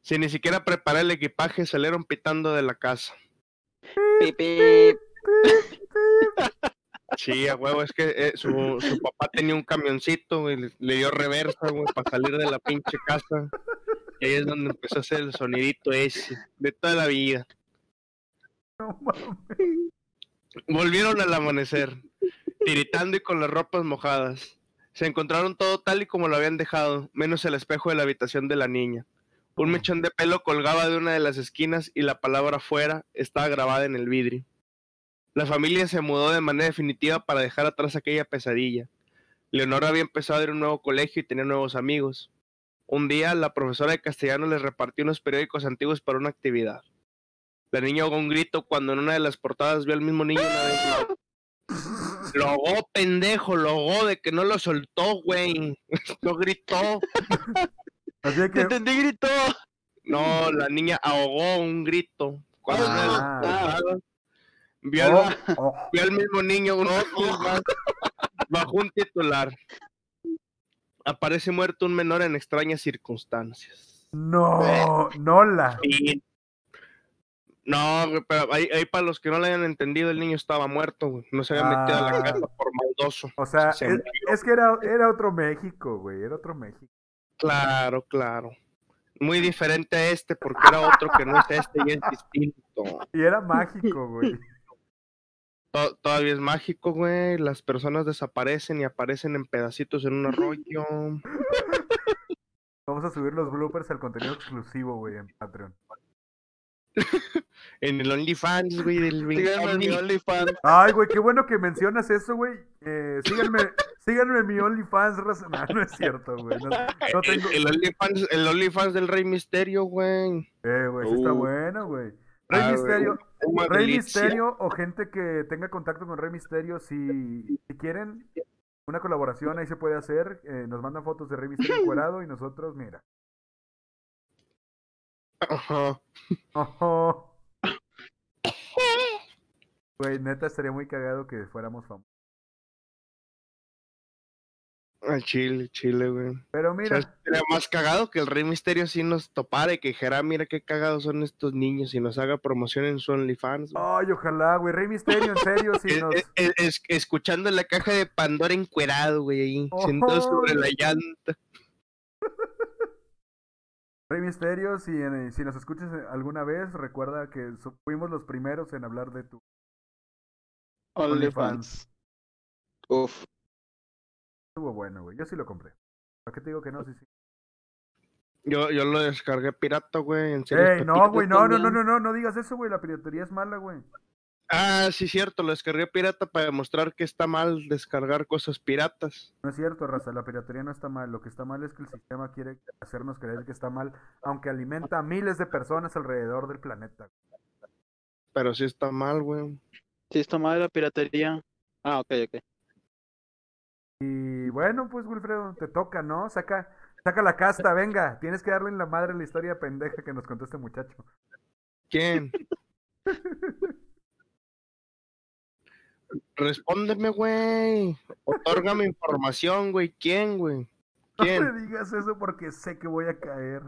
Sin ni siquiera preparar el equipaje, salieron pitando de la casa. Pip, pip. Sí, a huevo, es que eh, su, su papá tenía un camioncito y le, dio reversa, güey, para salir de la pinche casa. Y ahí es donde empezó a hacer el sonidito ese, de toda la vida. No mames. Volvieron al amanecer, tiritando y con las ropas mojadas. Se encontraron todo tal y como lo habían dejado, menos el espejo de la habitación de la niña. Un mechón de pelo colgaba de una de las esquinas y la palabra fuera estaba grabada en el vidrio. La familia se mudó de manera definitiva para dejar atrás aquella pesadilla. Leonora había empezado a ir a un nuevo colegio y tenía nuevos amigos. Un día, la profesora de castellano les repartió unos periódicos antiguos para una actividad. La niña ahogó un grito cuando en una de las portadas vio al mismo niño una vez más. Lo ahogó, pendejo, lo ahogó de que no lo soltó, güey. Lo gritó. Así que. entendí, gritó. No, la niña ahogó un grito. Cuando en una de las Ah. portadas vio, al, Oh, oh. mismo niño más bajo un titular. Aparece muerto un menor en extrañas circunstancias. No, no la. Sí. No, pero ahí, ahí para los que no lo hayan entendido, el niño estaba muerto, güey. No se había metido a la Ah. casa por maldoso. O sea, Se es, murió. es que era, era otro México, güey. Era otro México. Claro, claro. Muy diferente a este, porque era otro que no es este y es distinto. Y era mágico, güey. To- todavía es mágico, güey. Las personas desaparecen y aparecen en pedacitos en un arroyo. Vamos a subir los bloopers al contenido exclusivo, güey, en Patreon. En el OnlyFans, güey, del Síganme en mi Omni. OnlyFans. Ay, güey, qué bueno que mencionas eso, güey. Eh, síganme, síganme en mi OnlyFans. No, no es cierto, güey. No, tengo. el OnlyFans, el OnlyFans del Rey Misterio, güey. Eh, güey, sí está Uh. bueno, güey. Rey Ah, Misterio, Rey. Misterio o gente que tenga contacto con Rey Misterio, si, si quieren una colaboración, ahí se puede hacer. Eh, nos mandan fotos de Rey Misterio encuerado y nosotros, mira. Ajá. Ojo. Güey, neta, estaría muy cagado que fuéramos famosos. Al Chile, Chile, güey. Pero ¿Sabes mira, Sería más cagado que el Rey Misterio sí nos topara y que dijera, "Ah, mira qué cagados son estos niños y nos haga promoción en su OnlyFans. güey. ay, ojalá, güey. Rey Misterio, en serio, si Es- nos. es- es- es- escuchando la caja de Pandora encuerado, güey, ahí, sentado Ojo. sobre la llanta. Rey Misterio, si, en- si nos escuchas alguna vez, recuerda que fuimos los primeros en hablar de tu OnlyFans. Uf. Estuvo bueno, güey. Yo sí lo compré. ¿Para qué te digo que no? Sí, sí. Yo, yo lo descargué pirata, güey, en serio. Ey, no, güey, no, no, no, no, no, no digas eso, güey. La piratería es mala, güey. Ah, sí, cierto, lo descargué pirata para demostrar que está mal descargar cosas piratas. No es cierto, raza. La piratería no está mal. Lo que está mal es que el sistema quiere hacernos creer que está mal, aunque alimenta a miles de personas alrededor del planeta. Pero sí está mal, güey. Sí, está mal la piratería. Ah, ok, ok. Y bueno, pues, Wilfredo, te toca, ¿no? Saca, saca la casta, venga. Tienes que darle en la madre la historia pendeja que nos contó este muchacho. ¿Quién? Respóndeme, güey. Otórgame información, güey. ¿Quién, güey? No ¿Quién? me digas eso porque sé que voy a caer.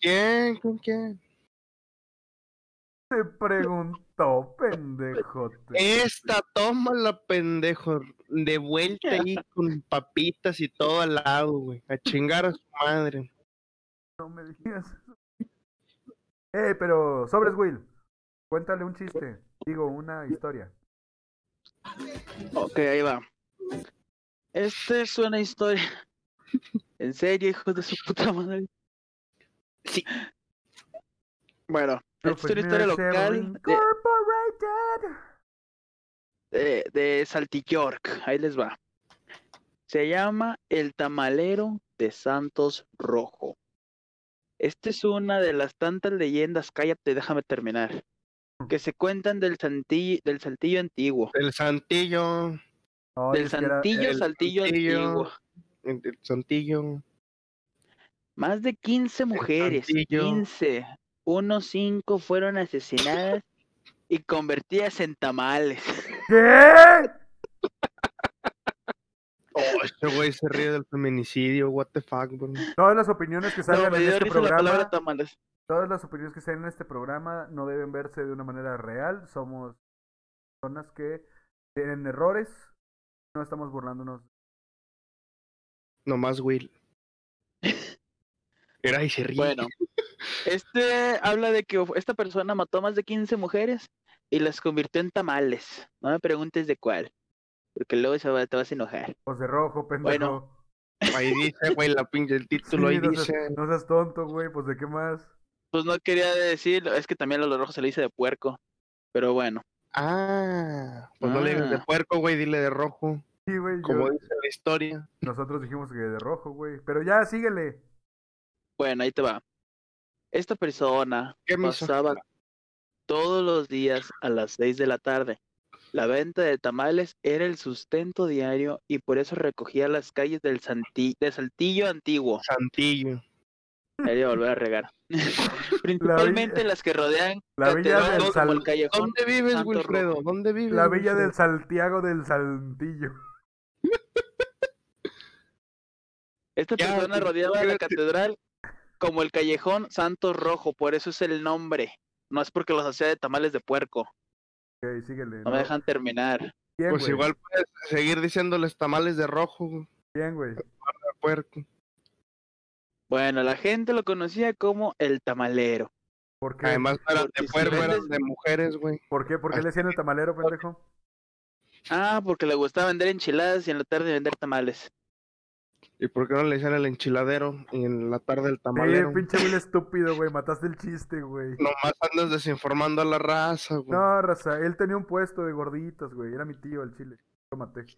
¿Quién? ¿Con quién? Te preguntó, pendejote. Esta, tómala, pendejo. De vuelta ahí con papitas y todo al lado, güey. A chingar a su madre. No me digas eso. Eh, pero, sobres, Will. Cuéntale un chiste. Digo, una historia. Ok, ahí va. Esta es una historia. ¿En serio, hijos de su puta madre? Sí. Bueno, Es una historia local de, de. Ahí les va. Se llama El Tamalero de Santos Rojo. Esta es una de las tantas leyendas, cállate, déjame terminar, que se cuentan del saltillo, del saltillo antiguo. El santillo. Del santillo, el saltillo antiguo. El santillo. Más de 15 mujeres, Saltillo. 15. Unos 5 fueron asesinadas y convertidas en tamales. ¿Qué? Oh, este güey se ríe del feminicidio. What the fuck, bro. Todas las opiniones que salgan me en este la programa tamales. Todas las opiniones que se den en este programa no deben verse de una manera real. Somos personas que tienen errores. No estamos burlándonos. Nomás Will. Era y se ríe. Bueno, este habla de que esta persona mató a más de 15 mujeres y las convirtió en tamales. No me preguntes de cuál, porque luego se va- te vas a enojar. Pues de rojo, pendejo. Bueno. Ahí dice, güey, la pinche el título Sí, ahí no, dice. seas, no seas tonto, güey. Pues de qué más. Pues no quería decir, es que también a los rojos se le dice de puerco. Pero bueno, Ah, pues no le digas de Ah. puerco, güey, dile de rojo. Sí, güey. yo- Como dice la historia. Nosotros dijimos que de rojo, güey. Pero ya, síguele. bueno, ahí te va. Esta persona ¿Qué me pasaba todos los días a las 6 de la tarde. La venta de tamales era el sustento diario y por eso recogía las calles del Santi- de Saltillo antiguo. Santillo. Ahí iba a volver a regar. Principalmente las que rodean La villa del Sal- el callejón. ¿Dónde vives, Santo Wilfredo? Rojo. ¿Dónde vives? La villa del? Santiago del Saltillo. Esta Ya, persona rodeaba la catedral como el callejón Santo Rojo, por eso es el nombre. No es porque los hacía de tamales de puerco. Ok, síguele. No ¿no? me dejan terminar. Bien, Pues güey. igual puedes seguir diciéndoles tamales de rojo, Bien, güey. de puerco. Bueno, la gente lo conocía como el tamalero. ¿Por qué? Además, no eran Porque de puerco, eran de mujeres, güey. ¿Por qué? ¿Por qué le decían el tamalero, pendejo? Ah, porque le gustaba vender enchiladas y en la tarde vender tamales. ¿Y por qué no le decían el enchiladero y en la tarde el tamalero? pinche Will estúpido, güey. Mataste el chiste, güey. Nomás andas desinformando a la raza, güey. No, raza, él tenía un puesto de gorditos, güey. Era mi tío, el chile. Lo maté.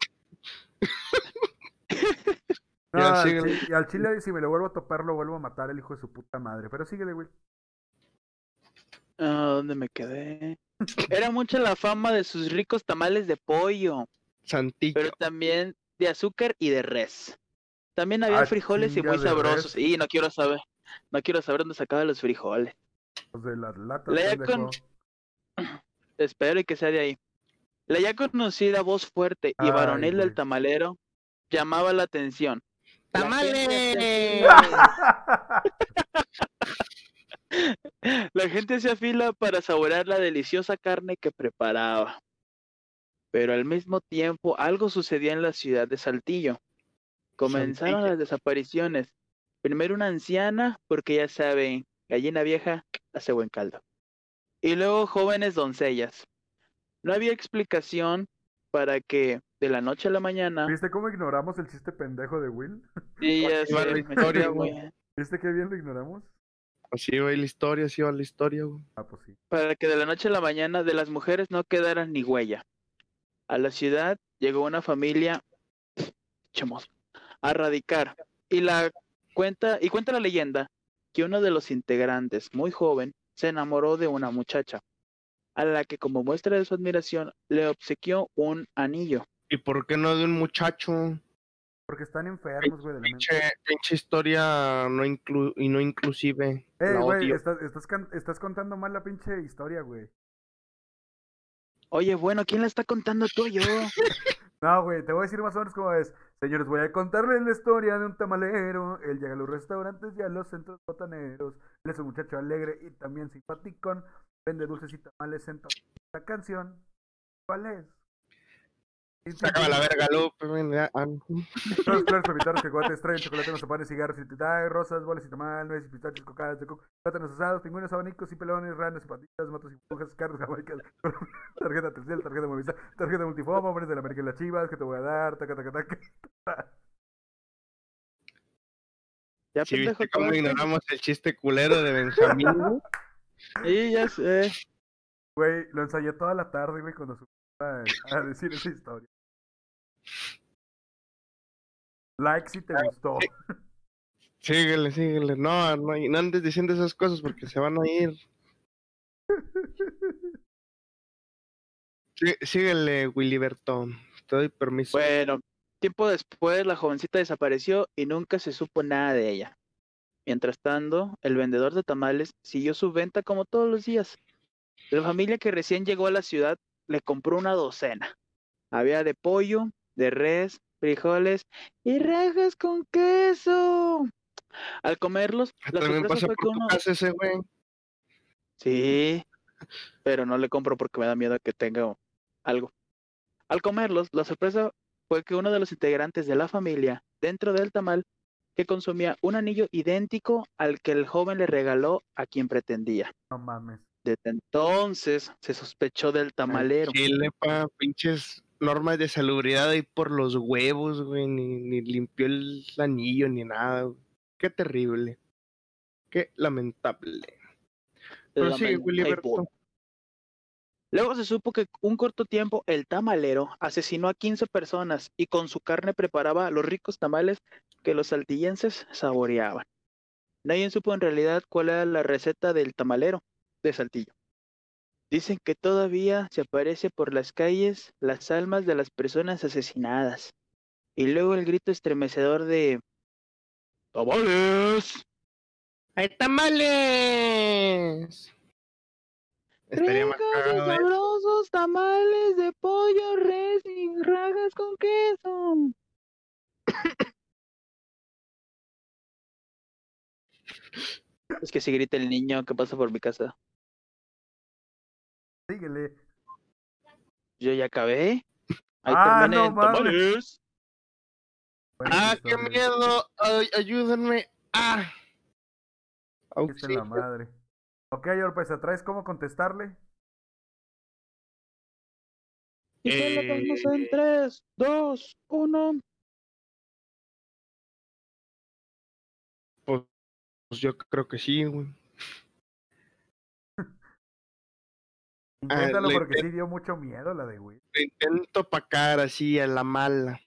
No, Ya, al, síguele. chi- y al chile, si me lo vuelvo a topar, lo vuelvo a matar, el hijo de su puta madre. Pero síguele, güey. Ah, ¿dónde me quedé? Era mucha la fama de sus ricos tamales de pollo, Santillo. pero también de azúcar y de res. También había Ah, frijoles y muy sabrosos. Y no quiero saber, no quiero saber dónde sacaba los frijoles. Los de las latas, La ya con- Espero y que sea de ahí. La ya conocida voz fuerte y Ay, varonil del tamalero llamaba la atención. La gente ¡Tamales! La gente hacía fila para saborear la deliciosa carne que preparaba. Pero al mismo tiempo algo sucedía en la ciudad de Saltillo. Comenzaron las desapariciones. Primero una anciana, porque ya saben, gallina vieja hace buen caldo. Y luego jóvenes doncellas. No había explicación para que de la noche a la mañana ¿Viste cómo ignoramos el chiste pendejo de Will? Sí, ya la historia, güey. ¿Viste qué bien lo ignoramos? Así va la historia, así va la historia, güey. Ah, pues sí. para que de la noche a la mañana de las mujeres no quedara ni huella. A la ciudad llegó una familia chamos, a radicar y la cuenta y cuenta la leyenda que uno de los integrantes, muy joven, se enamoró de una muchacha, a la que como muestra de su admiración le obsequió un anillo. ¿Y por qué no de un muchacho? Porque están enfermos, güey, de la mente. Pinche, pinche historia no inclu y no inclusive. Eh, la güey, estás, estás, estás contando mal la pinche historia, güey. Oye, bueno, ¿quién la está contando tú o yo? No, güey, te voy a decir más o menos cómo es. Señores, voy a contarles la historia de un tamalero. Él llega a los restaurantes y a los centros botaneros. Él es un muchacho alegre y también simpaticón. Vende dulces y tamales en toda la canción. ¿Cuál es? Sácame la verga, Lupe. Flores, flores, pepitones, cacahuates, traen chocolate, mazapanes, cigarros y titay, rosas, bolas y tamal, nueces, pistachos, cocadas de coco, plátanos asados, pingüinos, abanicos y pelones, ranas, patitas, matos y pujas, carros, jamaicas, tarjeta Telcel, tarjeta Movistar, tarjeta Multifoma, hombres de la América y las Chivas, que te voy a dar, taca, taca, taca. Ya ¿Sí pendejo, cómo ignoramos el chiste culero de Benjamín? Sí, ya sé. Güey, lo ensayé toda la tarde, güey, cuando a, a decir esa historia. Like si te gustó. síguele, síguele. No, no, no andes diciendo esas cosas porque se van a ir. Sí, síguele, Willyberto. Te doy permiso. Bueno, tiempo después la jovencita desapareció y nunca se supo nada de ella. Mientras tanto, el vendedor de tamales siguió su venta como todos los días. La familia que recién llegó a la ciudad le compró una docena. Había de pollo, de res, frijoles y rajas con queso. Al comerlos, la También sorpresa pasa fue por que tu uno... casa ese güey. Sí, pero no le compro porque me da miedo que tenga algo. Al comerlos, la sorpresa fue que uno de los integrantes de la familia, dentro del tamal, que consumía un anillo idéntico al que el joven le regaló a quien pretendía. No mames. Desde entonces se sospechó del tamalero. Chile, pa, pinches normas de salubridad ahí por los huevos, güey, ni, ni limpió el anillo ni nada. güey. Qué terrible. Qué lamentable. Pero. Luego se supo que un corto tiempo el tamalero asesinó a 15 personas y con su carne preparaba los ricos tamales que los saltillenses saboreaban. Nadie supo en realidad cuál era la receta del tamalero de Saltillo. Dicen que todavía se aparece por las calles las almas de las personas asesinadas. Y luego el grito estremecedor de ¡Tamales! ¡Hay tamales! Estaría más y ¿eh? sabrosos tamales de pollo, res y rajas con queso. es que si grita el niño que pasa por mi casa. Síguele. Yo ya acabé. Ahí Ah, no mames. ¡Ah, qué historia. miedo! Ay, ayúdenme! ¡Ah! Es la Auxilio. madre. Ok, Orpesa, ¿traes cómo contestarle? Y solo Eh, vamos en 3, 2, 1. Pues yo creo que sí, güey. Inténtalo le porque sí dio mucho miedo la de güey. Lo intento pacar así a la mala.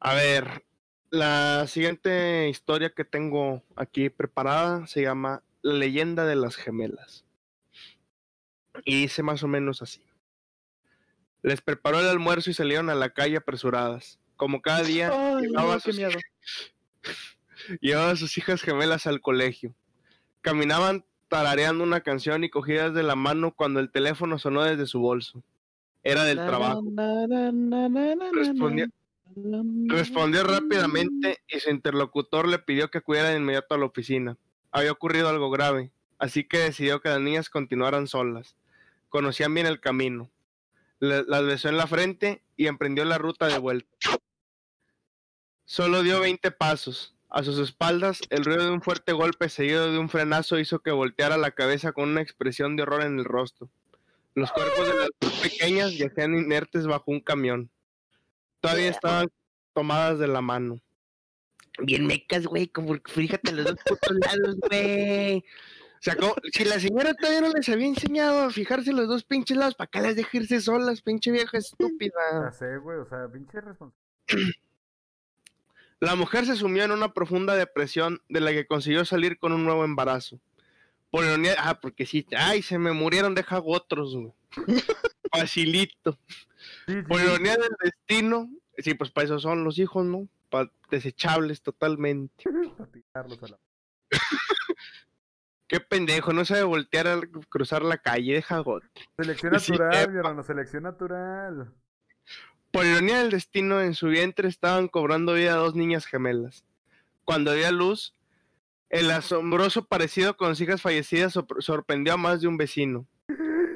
A ver, la siguiente historia que tengo aquí preparada se llama La leyenda de las gemelas. Y dice más o menos así. Les preparó el almuerzo y salieron a la calle apresuradas. Como cada día, Ay, llevaba, no, a qué sus, miedo. llevaba a sus hijas gemelas al colegio. Caminaban tarareando una canción y cogidas de la mano cuando el teléfono sonó desde su bolso. Era del trabajo. Respondió- rápidamente y su interlocutor le pidió que acudiera de inmediato a la oficina. Había ocurrido algo grave, así que decidió que las niñas continuaran solas. Conocían bien el camino. Las besó en la frente y emprendió la ruta de vuelta. Solo dio 20 pasos. A sus espaldas, el ruido de un fuerte golpe seguido de un frenazo hizo que volteara la cabeza con una expresión de horror en el rostro. Los cuerpos de las dos pequeñas yacían inertes bajo un camión. Todavía estaban tomadas de la mano. Bien mecas, güey, como fíjate los dos putos lados, güey. O sea, como- si la señora todavía no les había enseñado a fijarse los dos pinches lados, ¿para qué las deja irse solas, pinche vieja Ya estúpida? sé, güey, o sea, pinche responsable. La mujer se sumió en una profunda depresión de la que consiguió salir con un nuevo embarazo. Por ironía, ah, porque sí, ay, se me murieron, deja otros, güey. Facilito. Ironía del destino, sí, pues para eso son los hijos, ¿no? Para desechables totalmente. para a la- Qué pendejo, no sabe voltear al cruzar la calle, deja otro. Selección natural, mi hermano, selección natural. Por ironía del destino, en su vientre estaban cobrando vida dos niñas gemelas. Cuando dio a luz, el asombroso parecido con sus hijas fallecidas sor- sorprendió a más de un vecino.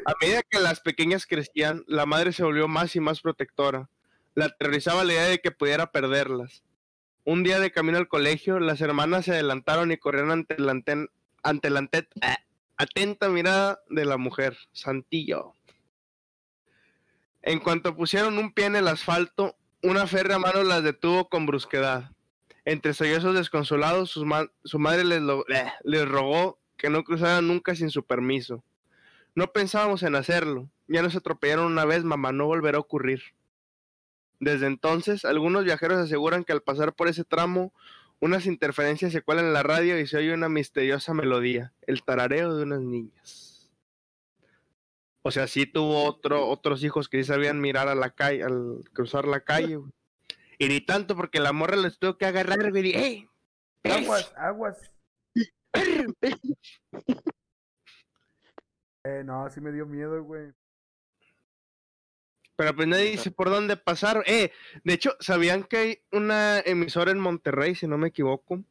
A medida que las pequeñas crecían, la madre se volvió más y más protectora. La aterrorizaba la idea de que pudiera perderlas. Un día de camino al colegio, las hermanas se adelantaron y corrieron ante la, ah, atenta mirada de la mujer. Santillo. En cuanto pusieron un pie en el asfalto, una férrea mano las detuvo con brusquedad. Entre sollozos desconsolados, su madre les, les rogó que no cruzaran nunca sin su permiso. No pensábamos en hacerlo. Ya nos atropellaron una vez, mamá, no volverá a ocurrir. Desde entonces, algunos viajeros aseguran que al pasar por ese tramo, unas interferencias se cuelan en la radio y se oye una misteriosa melodía, el tarareo de unas niñas. O sea, sí tuvo otro, otros hijos que sí sabían mirar a la calle, al cruzar la calle, güey. Y ni tanto porque la morra les tuvo que agarrar, güey. y. ¡Pez! Aguas, aguas. Eh, no, sí me dio miedo, güey. Pero pues nadie dice por dónde pasar. Eh, de hecho, ¿sabían que hay una emisora en Monterrey, si no me equivoco?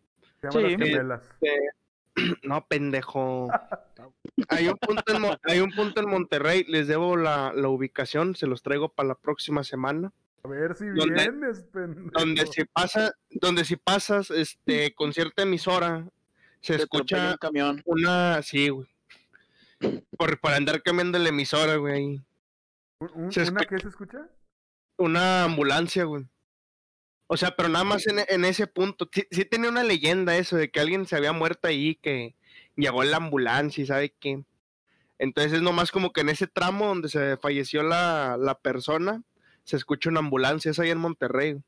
Se llaman Sí. las gemelas. No, pendejo. Hay un punto en, Mo- hay un punto en Monterrey, les debo la, la ubicación, se los traigo para la próxima semana. A ver si vienes, pendejo. Donde si pasa, donde si pasas, este, con cierta emisora, se Te escucha un camión. una, sí, güey. Por, para andar cambiando la emisora, güey. ahí. ¿Un- un- se ¿Una qué se escucha? Una ambulancia, güey. O sea, pero nada más en, en ese punto. Sí, sí tenía una leyenda eso de que alguien se había muerto ahí, que llegó la ambulancia y sabe qué. Entonces es nomás como que en ese tramo donde se falleció la, la persona, se escucha una ambulancia, es ahí en Monterrey.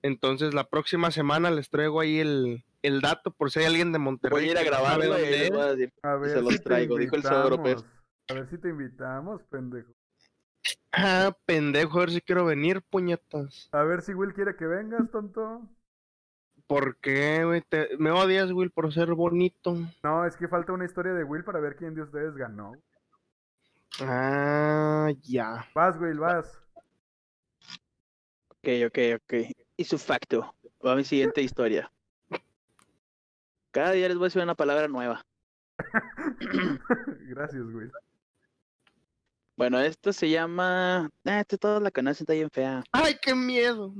Entonces la próxima semana les traigo ahí el, el dato por si hay alguien de Monterrey. Voy a ir a grabarlo y dónde les es. voy a decir. A ver se los si traigo, dijo el López. invitamos. A ver si te invitamos, pendejo. Ah, pendejo, a ver si quiero venir, puñetas. A ver si Will quiere que vengas, tonto. ¿Por qué, güey? Te- Me odias, Will, por ser bonito. No, es que falta una historia de Will para ver quién de ustedes ganó. Ah, ya. Vas, Will, vas. Ok, ok, ok. Y su facto. Va mi siguiente historia. Cada día les voy a decir una palabra nueva. Gracias, Will. Bueno, esto se llama. Ah, esto toda la conocen, está bien fea. ¡Ay, qué miedo!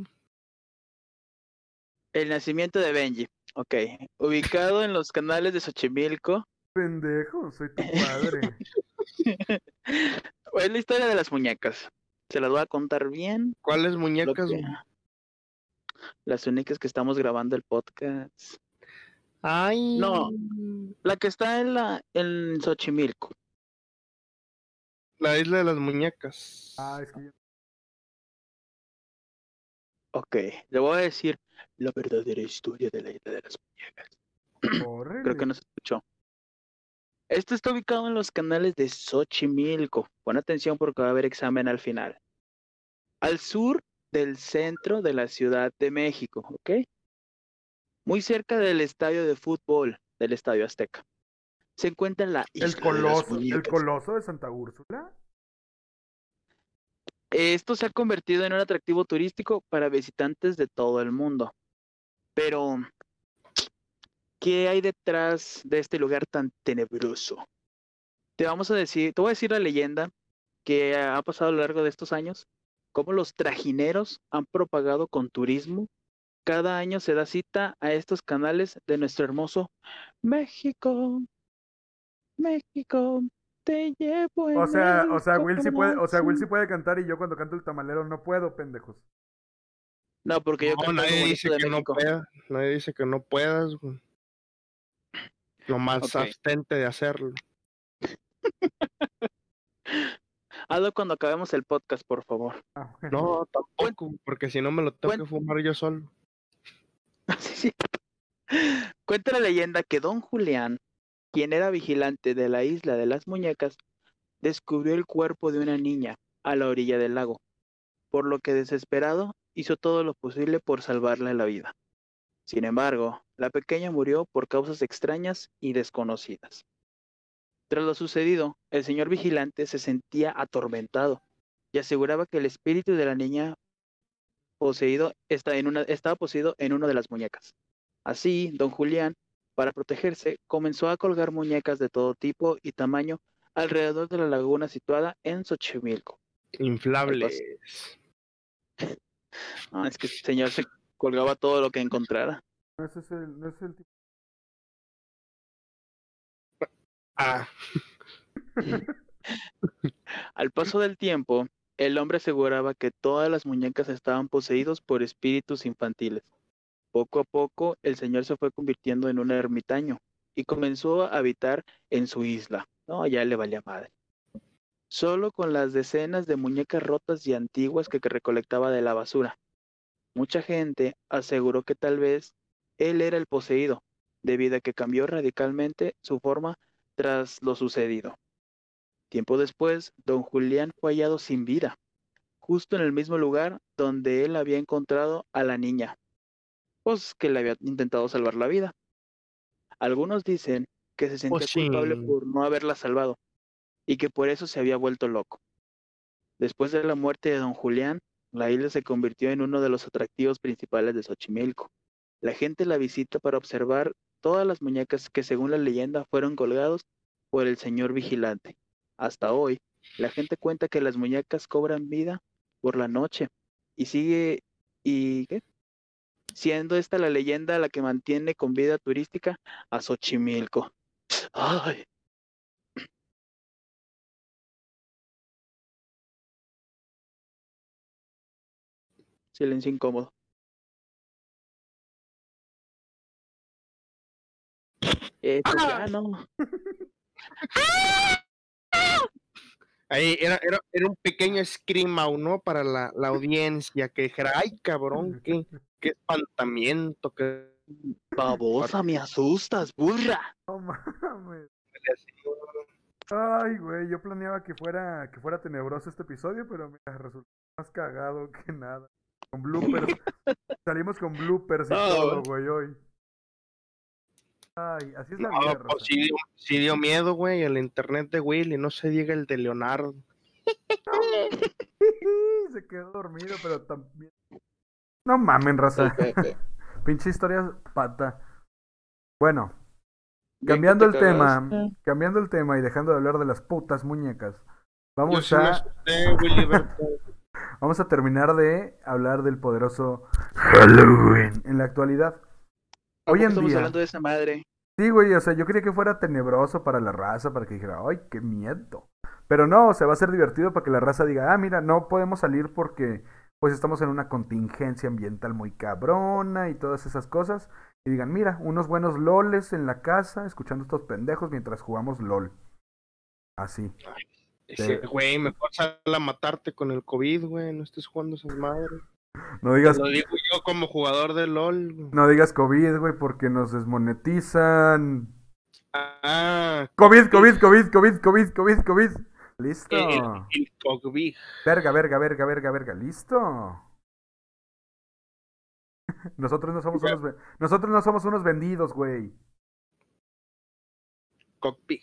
El nacimiento de Benji. Ok. Ubicado en los canales de Xochimilco. Pendejo, soy tu padre. Es la historia de las muñecas. Se las voy a contar bien. ¿Cuáles muñecas? que-? Las únicas que estamos grabando el podcast. Ay. No. La que está en la en Xochimilco. La isla de las muñecas. Ah, es que Ok. Le voy a decir la verdadera historia de la isla de las muñecas. Córrele. Creo que no se escuchó. Esto está ubicado en los canales de Xochimilco. Pon atención porque va a haber examen al final. Al sur del centro de la Ciudad de México, ¿ok? Muy cerca del estadio de fútbol del Estadio Azteca. Se encuentra la isla El de coloso, el muñecas. coloso de Santa Úrsula. Esto se ha convertido en un atractivo turístico para visitantes de todo el mundo. Pero, ¿qué hay detrás de este lugar tan tenebroso? Te vamos a decir, te voy a decir la leyenda que ha pasado a lo largo de estos años, cómo los trajineros han propagado con turismo. Cada año se da cita a estos canales de nuestro hermoso México. México, te llevo en O sea, el o sea, Will sí puede, o sea, Will sí puede cantar y yo cuando canto el tamalero no puedo, pendejos. No, porque yo No, canto nadie dice de que no pueda. Nadie dice que no puedas, güey. Nomás Ok. abstente de hacerlo. Hazlo cuando acabemos el podcast, por favor. Ah, bueno. No, tampoco, porque si no me lo tengo que fumar yo solo. Sí, sí. Cuenta la leyenda que don Julián, quien era vigilante de la isla de las muñecas, descubrió el cuerpo de una niña a la orilla del lago, por lo que desesperado hizo todo lo posible por salvarle la vida. Sin embargo, la pequeña murió por causas extrañas y desconocidas. Tras lo sucedido, el señor vigilante se sentía atormentado y aseguraba que el espíritu de la niña poseído está en una, estaba poseído en una de las muñecas. Así, don Julián, para protegerse, comenzó a colgar muñecas de todo tipo y tamaño alrededor de la laguna situada en Xochimilco. Inflables. Ah, es que el señor se colgaba todo lo que encontrara. No, ese es el, no es el tipo. Ah, Al paso del tiempo, el hombre aseguraba que todas las muñecas estaban poseídos por espíritus infantiles. Poco a poco, el señor se fue convirtiendo en un ermitaño y comenzó a habitar en su isla. No, ya le valía madre. Solo con las decenas de muñecas rotas y antiguas que recolectaba de la basura. Mucha gente aseguró que tal vez él era el poseído, debido a que cambió radicalmente su forma tras lo sucedido. Tiempo después, don Julián fue hallado sin vida, justo en el mismo lugar donde él había encontrado a la niña, pues que le había intentado salvar la vida. Algunos dicen que se sentía culpable sí. por no haberla salvado y que por eso se había vuelto loco. Después de la muerte de don Julián, la isla se convirtió en uno de los atractivos principales de Xochimilco. La gente la visita para observar todas las muñecas que según la leyenda fueron colgados por el señor vigilante. Hasta hoy, la gente cuenta que las muñecas cobran vida por la noche y sigue y ¿qué? Siendo esta la leyenda la que mantiene con vida turística a Xochimilco. Ay, silencio incómodo. No. Ahí era, era, era un pequeño scream out, ¿no? Para la, la audiencia que dijera, ay cabrón, qué, qué espantamiento, que Babosa, me asustas, burra. No mames. Ay, güey, yo planeaba que fuera, que fuera tenebroso este episodio, pero mira, resultó más cagado que nada. Con bloopers. Salimos con bloopers y todo, güey, hoy. Ay, así es la No, vida, pues sí dio, sí dio miedo, güey, el internet de Willy, no se diga el de Leonardo. Se quedó dormido, pero también. No mamen, raza. Pinche historia pata. Bueno, Bien cambiando el te tema, cambiando el tema y dejando de hablar de las putas muñecas, vamos a, asusté, vamos a terminar de hablar del poderoso Halloween en la actualidad. ¿A Hoy en estamos día, hablando de esa madre. sí, güey, o sea, yo quería que fuera tenebroso para la raza, para que dijera, ay, qué miedo. Pero no, o sea, va a ser divertido para que la raza diga, ah, mira, no podemos salir porque pues estamos en una contingencia ambiental muy cabrona y todas esas cosas. Y digan, mira, unos buenos loles en la casa, escuchando estos pendejos mientras jugamos LOL. Así. Ese, Güey, mejor sal a matarte con el COVID, güey, no estés jugando esas madres. No Te digas, lo digo yo como jugador de LOL. no digas COVID, güey, porque nos desmonetizan. Ah, COVID, COVID, COVID, COVID, COVID, COVID, COVID. Listo. el, el COVID. Verga, verga, verga, verga, verga. Listo. Nosotros no somos unos, nosotros no somos unos vendidos, güey. Cockpit.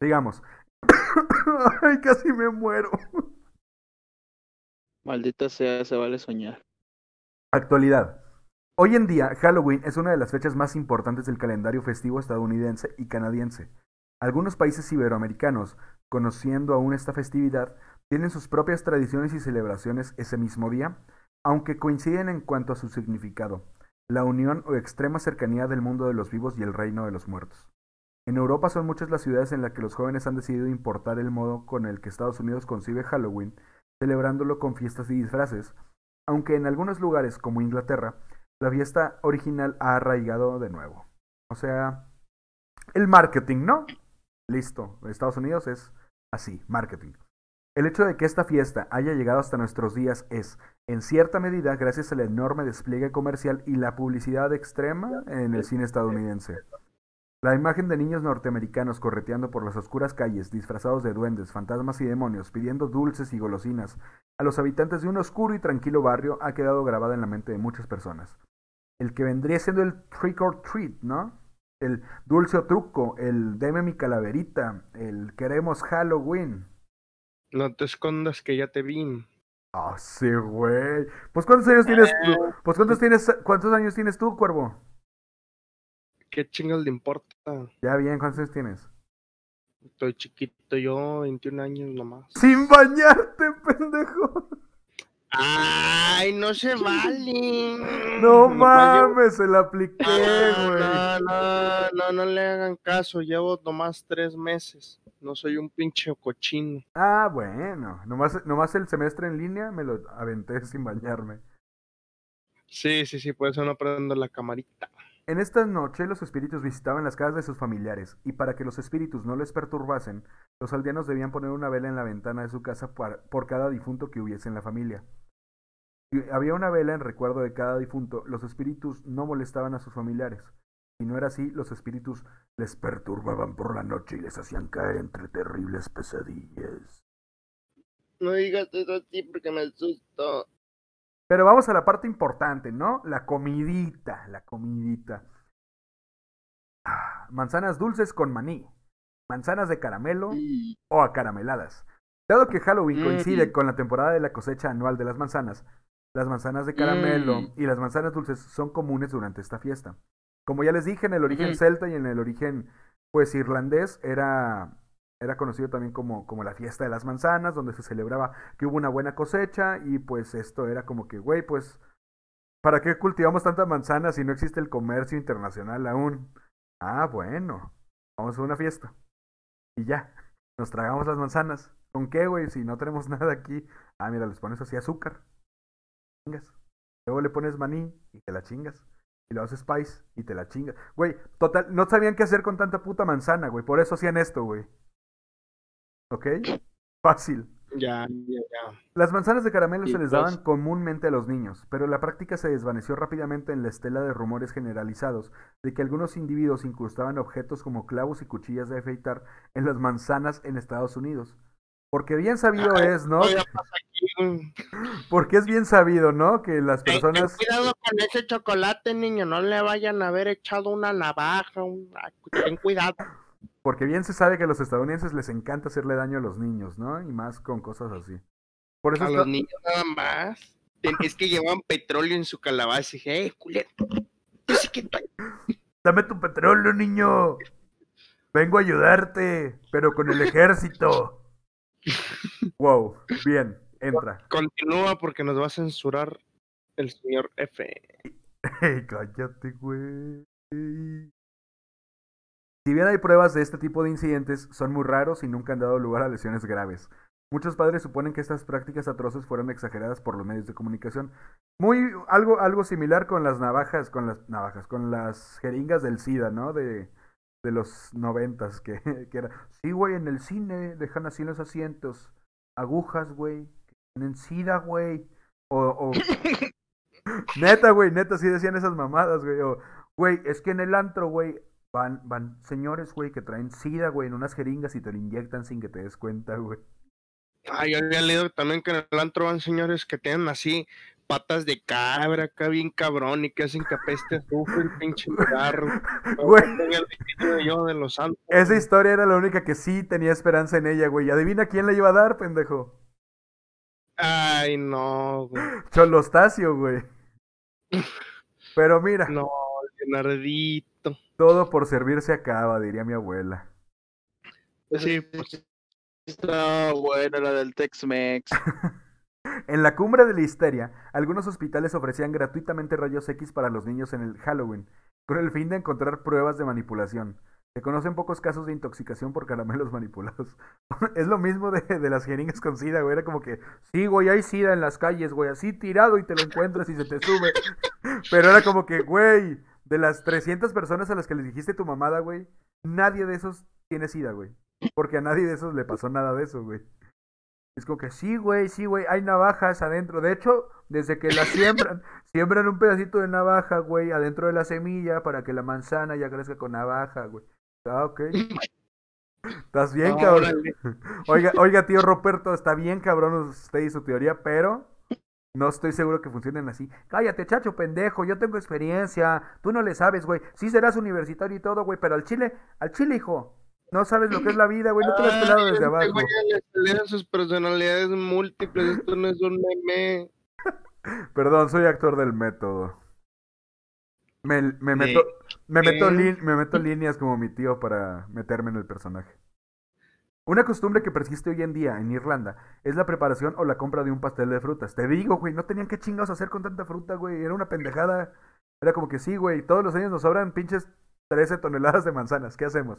Digamos. Ay, casi me muero. Maldita sea, se vale soñar. Actualidad. Hoy en día, Halloween es una de las fechas más importantes del calendario festivo estadounidense y canadiense. Algunos países iberoamericanos, conociendo aún esta festividad, tienen sus propias tradiciones y celebraciones ese mismo día, aunque coinciden en cuanto a su significado, la unión o extrema cercanía del mundo de los vivos y el reino de los muertos. En Europa son muchas las ciudades en las que los jóvenes han decidido importar el modo con el que Estados Unidos concibe Halloween, celebrándolo con fiestas y disfraces, aunque en algunos lugares como Inglaterra, la fiesta original ha arraigado de nuevo. O sea, el marketing, ¿no? Listo, Estados Unidos es así, marketing. El hecho de que esta fiesta haya llegado hasta nuestros días es, en cierta medida, gracias al enorme despliegue comercial y la publicidad extrema en el cine estadounidense. La imagen de niños norteamericanos correteando por las oscuras calles, disfrazados de duendes, fantasmas y demonios, pidiendo dulces y golosinas a los habitantes de un oscuro y tranquilo barrio ha quedado grabada en la mente de muchas personas. El que vendría siendo el trick or treat, ¿no? El dulce o truco, el deme mi calaverita, el queremos Halloween. No te escondas que ya te vi. Ah, sí, güey. Pues ¿cuántos años tienes tú? Pues ¿cuántos tienes cuántos años tienes tú, cuervo? ¿Qué chingas le importa? Ya bien, ¿cuántos años tienes? Estoy chiquito yo, 21 años nomás. Sin bañarte, pendejo. Ay, no se vale. No mames, se la apliqué, güey. no, no, no, no le hagan caso. Llevo nomás tres meses. No soy un pinche cochino. Ah, bueno. Nomás, nomás el semestre en línea me lo aventé sin bañarme. Sí, sí, sí, por eso no prendo la camarita. En esta noche los espíritus visitaban las casas de sus familiares, y para que los espíritus no les perturbasen, los aldeanos debían poner una vela en la ventana de su casa par- por cada difunto que hubiese en la familia. Si había una vela en recuerdo de cada difunto, los espíritus no molestaban a sus familiares. Si no era así, los espíritus les perturbaban por la noche y les hacían caer entre terribles pesadillas. No digas eso así porque me asusto. Pero vamos a la parte importante, ¿no? La comidita, la comidita. Ah, Manzanas dulces con maní, manzanas de caramelo Y o acarameladas. Dado que Halloween coincide Mm. con la temporada de la cosecha anual de las manzanas, las manzanas de caramelo Mm. y las manzanas dulces son comunes durante esta fiesta. Como ya les dije, en el origen celta y en el origen, pues, irlandés, era, era conocido también como, como la fiesta de las manzanas, donde se celebraba que hubo una buena cosecha y pues esto era como que, güey, pues, ¿para qué cultivamos tanta manzana si no existe el comercio internacional aún? Ah, bueno, vamos a una fiesta. Y ya, nos tragamos las manzanas. ¿Con qué, güey? Si no tenemos nada aquí. Ah, mira, les pones así azúcar. Chingas. Luego le pones maní y te la chingas. Y luego haces spice y te la chingas. Güey, total, no sabían qué hacer con tanta puta manzana, güey. Por eso hacían esto, güey. ¿Ok? Fácil. Ya, ya, ya. Las manzanas de caramelo se les pues- daban comúnmente a los niños, pero la práctica se desvaneció rápidamente en la estela de rumores generalizados de que algunos individuos incrustaban objetos como clavos y cuchillas de afeitar en las manzanas en Estados Unidos. Porque bien sabido Ay, es, ¿no? Porque es bien sabido, ¿no? Que las personas... ten cuidado con ese chocolate, niño. No le vayan a haber echado una navaja. un- Ten cuidado. Porque bien se sabe que a los estadounidenses les encanta hacerle daño a los niños, ¿no? Y más con cosas así. Por eso A está- los niños nada más. Es que llevaban petróleo en su calabaza. Y dije, eh, culero. Dame tu petróleo, niño. Vengo a ayudarte, pero con el ejército. Wow, bien, entra. Continúa porque nos va a censurar el señor F. Ey, cállate, güey. Si bien hay pruebas de este tipo de incidentes, son muy raros y nunca han dado lugar a lesiones graves. Muchos padres suponen que estas prácticas atroces fueron exageradas por los medios de comunicación. Muy algo, algo similar con las navajas, con las navajas, con las jeringas del SIDA, ¿no? De, de los noventas, que, que era, sí, güey, en el cine dejan así los asientos, agujas, güey, tienen SIDA, güey, o, o Neta, güey, neta, sí decían esas mamadas, güey. O, güey, es que en el antro, güey, van, van señores, güey, que traen sida, güey, en unas jeringas y te lo inyectan sin que te des cuenta, güey. Ah, yo había leído también que en el antro van señores que tienen así patas de cabra acá bien cabrón y que hacen que apeste azufre el pinche cigarro. Güey. Había leído yo de los santos. Esa historia era la única que sí tenía esperanza en ella, güey. Adivina quién le iba a dar, pendejo. Ay, no, güey. Cholostacio, güey. Pero mira, No, Leonardito. Todo por servir se acaba, diría mi abuela. Sí, pues, Está buena la del Tex-Mex. En la cumbre de la histeria, algunos hospitales ofrecían gratuitamente rayos X para los niños en el Halloween, con el fin de encontrar pruebas de manipulación. Se conocen pocos casos de intoxicación por caramelos manipulados. es lo mismo de, de las jeringas con sida, güey. Era como que, sí, güey, hay sida en las calles, güey, así tirado y te lo encuentras y se te sube. Pero era como que, güey, de las 300 personas a las que les dijiste tu mamada, güey, nadie de esos tiene sida, güey. Porque a nadie de esos le pasó nada de eso, güey. Es como que sí, güey, sí, güey, hay navajas adentro. De hecho, desde que la siembran, siembran un pedacito de navaja, güey, adentro de la semilla para que la manzana ya crezca con navaja, güey. Ah, ok. Estás bien, cabrón. órale. Oiga, oiga, tío Roberto, está bien, cabrón, usted y su teoría, pero no estoy seguro que funcionen así. Cállate, chacho, pendejo, yo tengo experiencia. Tú no le sabes, güey. Sí serás universitario y todo, güey, pero al chile, al chile, hijo. No sabes lo que es la vida, güey. No te lo has pelado Ay, desde este abajo. güey sus personalidades múltiples. Esto no es un meme. Perdón, soy actor del método. Me, me ¿De meto, me, meto me meto líneas como mi tío para meterme en el personaje. Una costumbre que persiste hoy en día en Irlanda es la preparación o la compra de un pastel de frutas. Te digo, güey, no tenían que chingados hacer con tanta fruta, güey. Era una pendejada. Era como que sí, güey, todos los años nos sobran pinches 13 toneladas de manzanas. ¿Qué hacemos?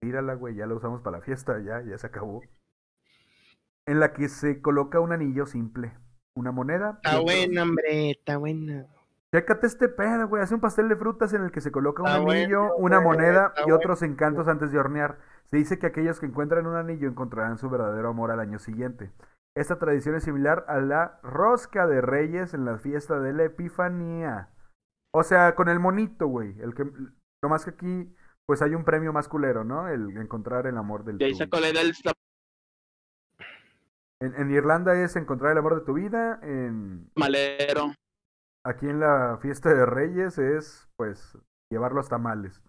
Tírala, güey, ya la usamos para la fiesta, ya, ya se acabó. En la que se coloca un anillo simple, una moneda. Está buena, hombre. Está buena. Chécate este pedo, güey. Hace un pastel de frutas en el que se coloca un Está anillo, bueno, una güey, moneda y bueno. otros encantos antes de hornear. Se dice que aquellos que encuentran un anillo encontrarán su verdadero amor al año siguiente. Esta tradición es similar a la rosca de reyes en la fiesta de la Epifanía. O sea, con el monito, güey. El que, no más que aquí, pues hay un premio más culero, ¿no? El encontrar el amor del Y ahí tu- sacó la idea del en, en Irlanda es encontrar el amor de tu vida. En, malero. Aquí en la fiesta de Reyes es, pues, llevar los tamales.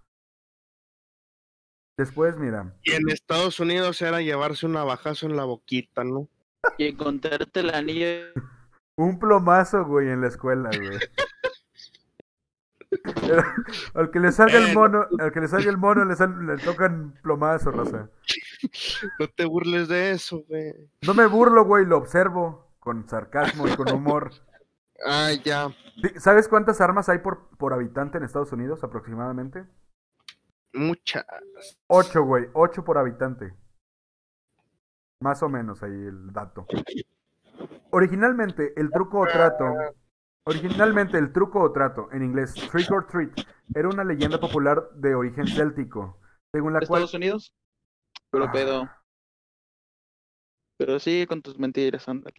Después, mira, Y en Estados Unidos era llevarse un navajazo en la boquita, ¿no? Y encontrarte el anillo un plomazo, güey, en la escuela, güey. Al que le salga el mono, al que le salga el mono le, sal- le tocan plomazo, raza. No te burles de eso, güey. No me burlo, güey, lo observo con sarcasmo y con humor. Ah, ya. ¿Sabes cuántas armas hay por, por habitante en Estados Unidos aproximadamente? Muchas. Ocho, güey, ocho por habitante. Más o menos ahí el dato. Originalmente, el truco o trato. Originalmente, el truco o trato, en inglés, trick or treat, era una leyenda popular de origen céltico, según la cual. ¿Estados Unidos? Pero Ah. pedo. Pero sigue con tus mentiras, ándale.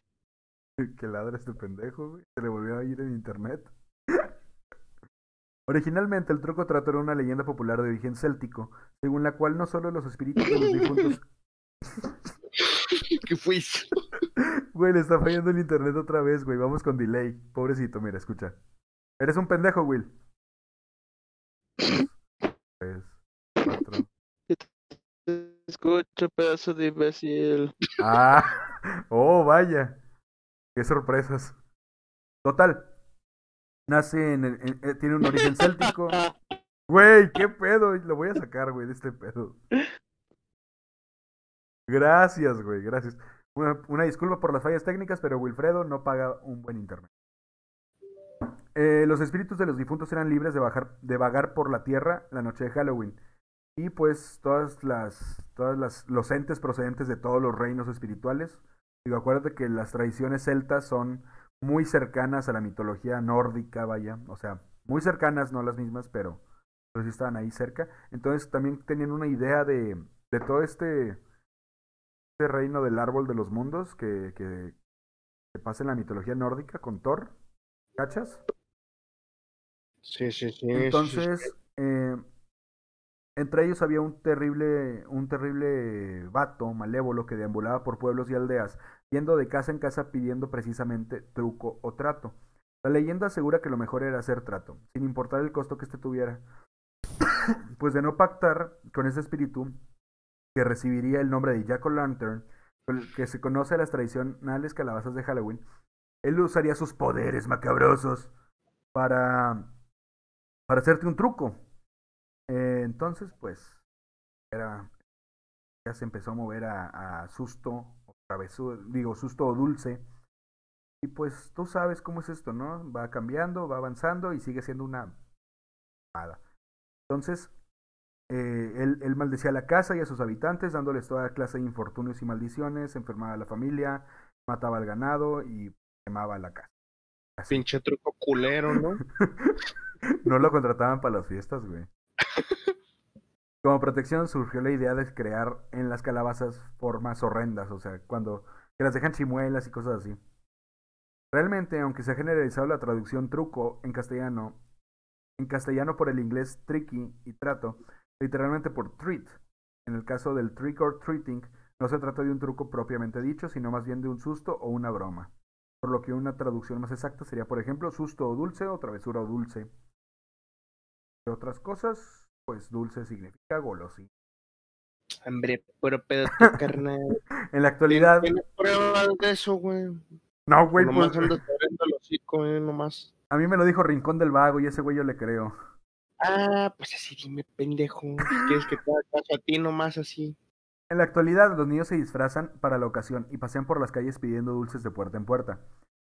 Que ladra este pendejo, güey. Se le volvió a ir en internet. Originalmente, el truco trato era una leyenda popular de origen céltico, según la cual no solo los espíritus de los difuntos. ¿Qué fuiste? Güey, le está fallando el internet otra vez, güey. Vamos con delay. Pobrecito, mira, escucha. Eres un pendejo, Will. Tres, cuatro. Escucha, pedazo de imbécil. Ah, oh, vaya. Qué sorpresas. Total. Nace en, el- en- eh, tiene un origen céltico. Güey, qué pedo. Lo voy a sacar, güey, de este pedo. Gracias, güey, gracias. Una, una disculpa por las fallas técnicas, pero Wilfredo no paga un buen internet. Eh, los espíritus de los difuntos eran libres de, bajar, de vagar por la tierra la noche de Halloween. Y pues todas las, todas las, los entes procedentes de todos los reinos espirituales. Digo, acuérdate que las tradiciones celtas son muy cercanas a la mitología nórdica, vaya. O sea, muy cercanas, no las mismas, pero, pero sí estaban ahí cerca. Entonces también tenían una idea de, de todo este, este reino del árbol de los mundos que, que, que pasa en la mitología nórdica con Thor. ¿Cachas? Sí, sí, sí. sí, sí. Entonces, eh, entre ellos había un terrible, un terrible vato malévolo que deambulaba por pueblos y aldeas, yendo de casa en casa pidiendo precisamente truco o trato. La leyenda asegura que lo mejor era hacer trato, sin importar el costo que éste tuviera. pues de no pactar con ese espíritu que recibiría el nombre de Jack O'Lantern, que se conoce a las tradicionales calabazas de Halloween, él usaría sus poderes macabrosos para para hacerte un truco. Eh, entonces, pues, era, ya se empezó a mover a, a susto, travesura, digo, susto dulce. Y pues tú sabes cómo es esto, ¿no? Va cambiando, va avanzando y sigue siendo una. Entonces, eh, él, él maldecía a la casa y a sus habitantes, dándoles toda clase de infortunios y maldiciones, enfermaba a la familia, mataba al ganado y quemaba la casa. Así. Pinche truco culero, ¿no? No lo contrataban para las fiestas, güey. Como protección surgió la idea de crear en las calabazas formas horrendas, o sea, cuando que las dejan chimuelas y cosas así. Realmente, aunque se ha generalizado la traducción truco en castellano, en castellano por el inglés tricky y trato, literalmente por treat. En el caso del trick or treating, no se trata de un truco propiamente dicho, sino más bien de un susto o una broma. Por lo que una traducción más exacta sería, por ejemplo, susto o dulce o travesura o dulce. De otras cosas, pues dulce significa golosina. Hombre, puro pedo tu carnal. En la actualidad, ¿Tienes pruebas de eso, güey? no, güey, nomás pues, andas abriendo el hocico, eh, nomás. a mí me lo dijo Rincón del Vago y ese güey yo le creo. Ah, pues así dime, pendejo. Si quieres que te haga caso a ti nomás así. En la actualidad, los niños se disfrazan para la ocasión y pasean por las calles pidiendo dulces de puerta en puerta.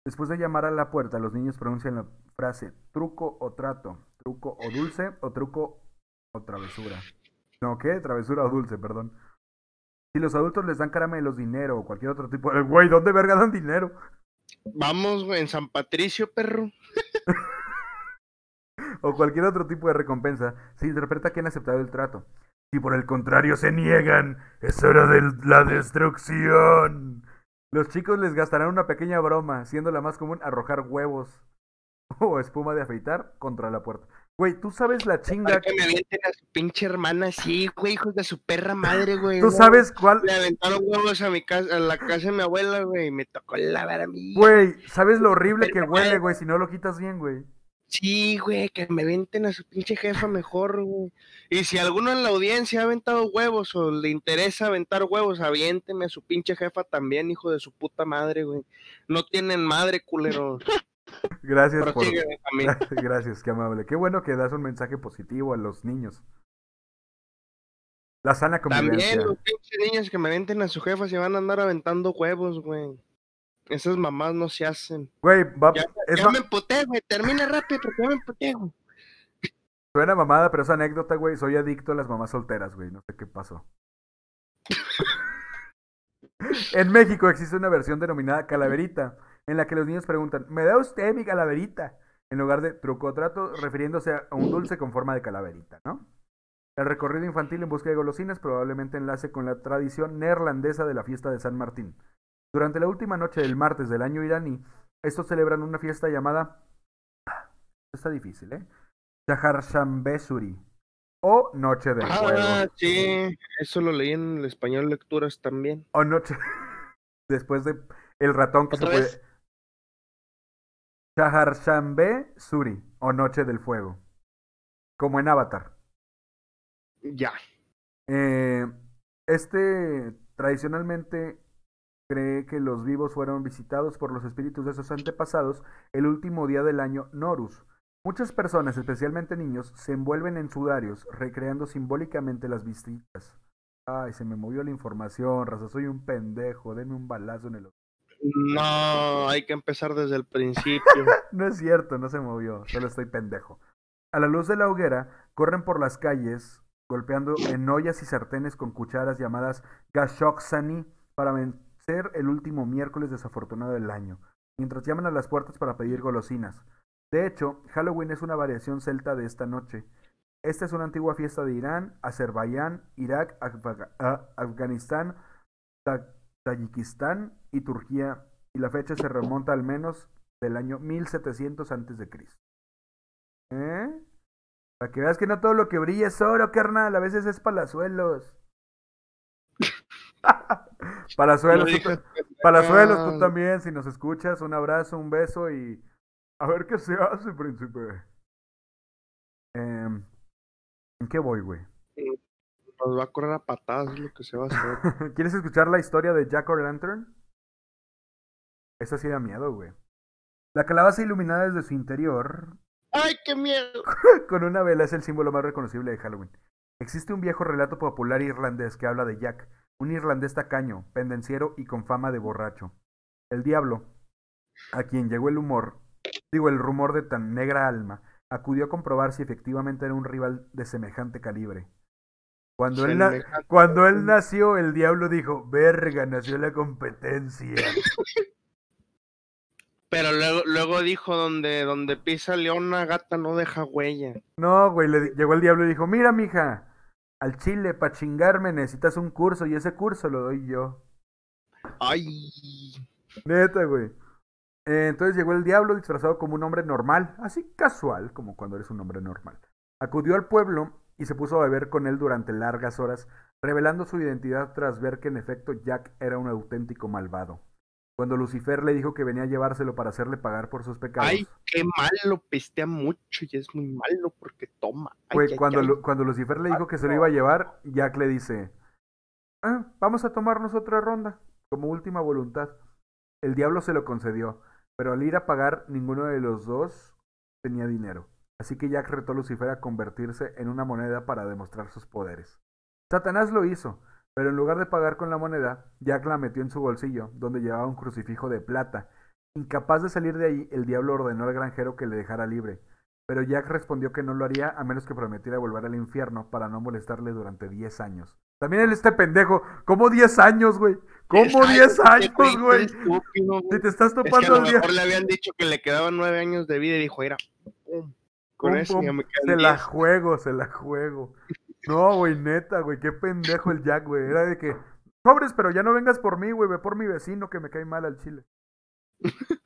Después de llamar a la puerta, los niños pronuncian la frase truco o trato, truco o dulce o truco o travesura. No, ¿qué? Travesura o dulce, perdón. Si los adultos les dan caramelos, dinero o cualquier otro tipo de... Güey, ¿dónde verga dan dinero? Vamos, güey, en San Patricio, perro. o cualquier otro tipo de recompensa, se interpreta que han aceptado el trato. Si por el contrario se niegan, es hora de la destrucción. Los chicos les gastarán una pequeña broma, siendo la más común arrojar huevos o espuma de afeitar contra la puerta. Güey, tú sabes la chinga. Que me avienten a su pinche hermana así, güey, hijos de su perra madre, güey. Tú sabes cuál. Le aventaron huevos a mi casa, a la casa de mi abuela, güey, y me tocó lavar a mí. Güey, sabes lo horrible que huele, güey, si no lo quitas bien, güey. Sí, güey, que me venten a su pinche jefa mejor, güey. Y si alguno en la audiencia ha aventado huevos o le interesa aventar huevos, aviénteme a su pinche jefa también, hijo de su puta madre, güey. No tienen madre, culero. Gracias por... Prosigue. Gracias, qué amable. Qué bueno que das un mensaje positivo a los niños. La sana convivencia. También los pinches niños que me venten a su jefa se van a andar aventando huevos, güey. Esas mamás no se hacen. Güey, va- Ya, ya me emputé, güey. Termina rápido porque ya me emputé, güey. suena mamada, pero es anécdota, güey. Soy adicto a las mamás solteras, güey. No sé qué pasó. en México existe una versión denominada calaverita, en la que los niños preguntan, ¿me da usted mi calaverita? En lugar de truco o trato, refiriéndose a un dulce con forma de calaverita, ¿no? El recorrido infantil en busca de golosinas probablemente enlace con la tradición neerlandesa de la fiesta de San Martín. Durante la última noche del martes del año iraní, estos celebran una fiesta llamada... Está difícil, ¿eh? Shaharshanbesuri o Noche del Ah, Fuego. sí. Eso lo leí en el español lecturas también. O Noche... Después de el ratón que se ¿Otra puede... vez? Shaharshanbe Suri o Noche del Fuego. Como en Avatar. Ya. Eh, este tradicionalmente cree que los vivos fueron visitados por los espíritus de sus antepasados el último día del año Norus. Muchas personas, especialmente niños, se envuelven en sudarios, recreando simbólicamente las visitas. Ay, se me movió la información, raza, soy un pendejo, denme un balazo en el... No, hay que empezar desde el principio. No es cierto, no se movió, solo estoy pendejo. A la luz de la hoguera, corren por las calles, golpeando en ollas y sartenes con cucharas llamadas gashoksani para vencer el último miércoles desafortunado del año, mientras llaman a las puertas para pedir golosinas. De hecho, Halloween es una variación celta de esta noche. Esta es una antigua fiesta de Irán, Azerbaiyán, Irak, ah, Afganistán, Tayikistán y Turquía, y la fecha se remonta al menos del año 1700 antes de Cristo. ¿Eh? Para que veas que no todo lo que brilla es oro, carnal, a veces es palazuelos. palazuelos, Lo tú, palazuelos, tú también, si nos escuchas, un abrazo, un beso y a ver qué se hace, príncipe. Em, ¿En qué voy, güey? Nos va a correr a patadas, es lo que se va a hacer. ¿Quieres escuchar la historia de Jack O'Lantern? Esa sí da miedo, güey. La calabaza iluminada desde su interior ¡Ay, qué miedo! con una vela es el símbolo más reconocible de Halloween. Existe un viejo relato popular irlandés que habla de Jack, un irlandés tacaño, pendenciero y con fama de borracho. El diablo, a quien llegó el humor, digo el rumor de tan negra alma, acudió a comprobar si efectivamente era un rival de semejante calibre. Cuando él, na- cuando él nació, el diablo dijo, verga, nació la competencia. Pero luego, luego dijo, donde, donde pisa leona, gata no deja huella. No, güey, le llegó el diablo y dijo, mira, mija, al chile, para chingarme necesitas un curso y ese curso lo doy yo. ¡Ay! Neta, güey. Eh, entonces llegó el diablo disfrazado como un hombre normal, así casual, como cuando eres un hombre normal. Acudió al pueblo y se puso a beber con él durante largas horas, revelando su identidad tras ver que en efecto Jack era un auténtico malvado. Cuando Lucifer le dijo que venía a llevárselo para hacerle pagar por sus pecados. ¡Ay, qué malo! Pestea mucho y es muy malo porque toma. Ay, cuando, ay. Cuando Lucifer le dijo que se lo iba a llevar, Jack le dice, ah, vamos a tomarnos otra ronda, como última voluntad. El diablo se lo concedió, pero al ir a pagar, ninguno de los dos tenía dinero. Así que Jack retó a Lucifer a convertirse en una moneda para demostrar sus poderes. Satanás lo hizo, pero en lugar de pagar con la moneda, Jack la metió en su bolsillo, donde llevaba un crucifijo de plata. Incapaz de salir de ahí, el diablo ordenó al granjero que le dejara libre. Pero Jack respondió que no lo haría a menos que prometiera volver al infierno para no molestarle durante 10 años. También él este pendejo, ¿cómo 10 años, güey? ¿Cómo 10 años, güey? Estúpido, Si te estás Es que a topando lo día. mejor le habían dicho que le quedaban nueve años de vida y dijo, mira, pum, con Pum, eso pum, ya me se la diez". juego, se la juego. No, güey, neta, güey, qué pendejo el Jack, güey. Era de que, sobres, pero ya no vengas por mí, güey, ve por mi vecino que me cae mal al chile.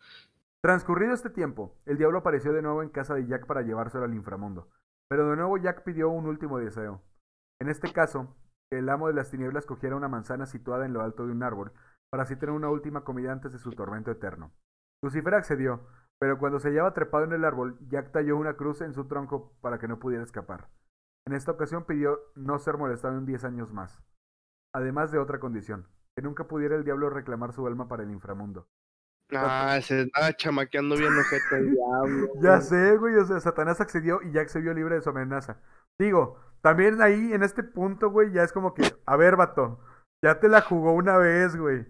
Transcurrido este tiempo, el diablo apareció de nuevo en casa de Jack para llevárselo al inframundo. Pero de nuevo Jack pidió un último deseo. En este caso, que el amo de las tinieblas cogiera una manzana situada en lo alto de un árbol, para así tener una última comida antes de su tormento eterno. Lucifer accedió, pero cuando se hallaba trepado en el árbol, Jack talló una cruz en su tronco para que no pudiera escapar. En esta ocasión pidió no ser molestado en 10 años más. Además de otra condición, que nunca pudiera el diablo reclamar su alma para el inframundo. Ah, se estaba chamaqueando bien ojete el diablo. Ya sé, güey, o sea, Satanás accedió y Jack se vio libre de su amenaza. Digo, también ahí, en este punto, güey, ya es como que, a ver, vato, ya te la jugó una vez, güey.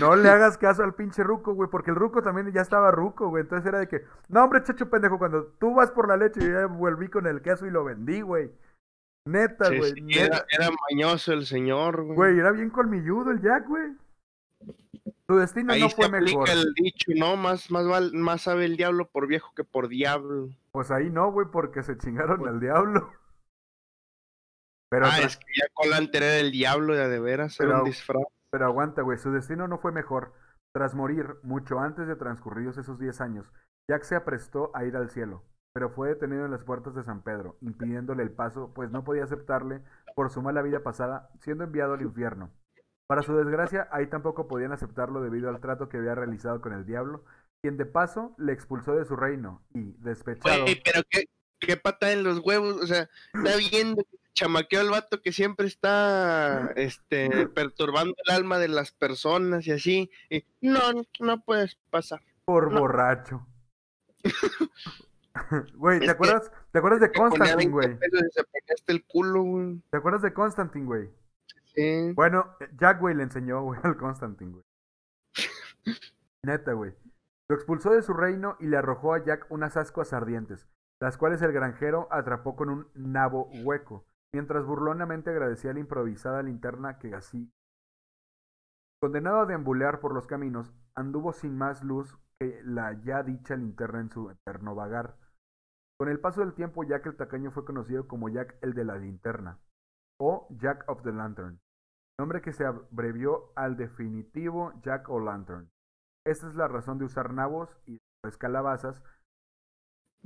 No le hagas caso al pinche ruco, güey, porque el ruco también ya estaba ruco, güey. Entonces era de que, no, hombre, chacho pendejo, cuando tú vas por la leche, yo ya volví con el queso y lo vendí, güey. Neta, Sí, güey. sí, neta. era, era mañoso el señor, güey. Güey, era bien colmilludo el Jack, güey. Su destino Ahí no se fue aplica mejor. el dicho, ¿no? Más, más, val- más sabe el diablo por viejo que por diablo. Pues ahí no, güey, porque se chingaron al diablo. Pero, ah, es que ya Colante era el diablo de, de veras, era un disfraz. Pero aguanta, güey, su destino no fue mejor. Tras morir, mucho antes de transcurridos esos 10 años, Jack se aprestó a ir al cielo, pero fue detenido en las puertas de San Pedro, impidiéndole el paso, pues no podía aceptarle por su mala vida pasada, siendo enviado al infierno. Para su desgracia, ahí tampoco podían aceptarlo debido al trato que había realizado con el diablo, quien de paso le expulsó de su reino y, despechado... Pero qué, pata en los huevos, o sea, está viendo chamaqueó al vato que siempre está este perturbando el alma de las personas y así. y, no, no puedes pasar. Por No. borracho. Güey, ¿te acuerdas, ¿te acuerdas de Constantine, 20 güey? se el culo, güey. ¿Te acuerdas de Constantine, güey? Sí. Bueno, Jack, güey, le enseñó, güey, al Constantine, güey. Neta, güey. Lo expulsó de su reino y le arrojó a Jack unas ascuas ardientes, las cuales el granjero atrapó con un nabo hueco, mientras burlonamente agradecía la improvisada linterna que así. Condenado a deambular por los caminos, anduvo sin más luz que la ya dicha linterna en su eterno vagar. Con el paso del tiempo, Jack el tacaño fue conocido como Jack el de la linterna, o Jack of the Lantern, nombre que se abrevió al definitivo Jack o Lantern. Esta es la razón de usar nabos y pues, calabazas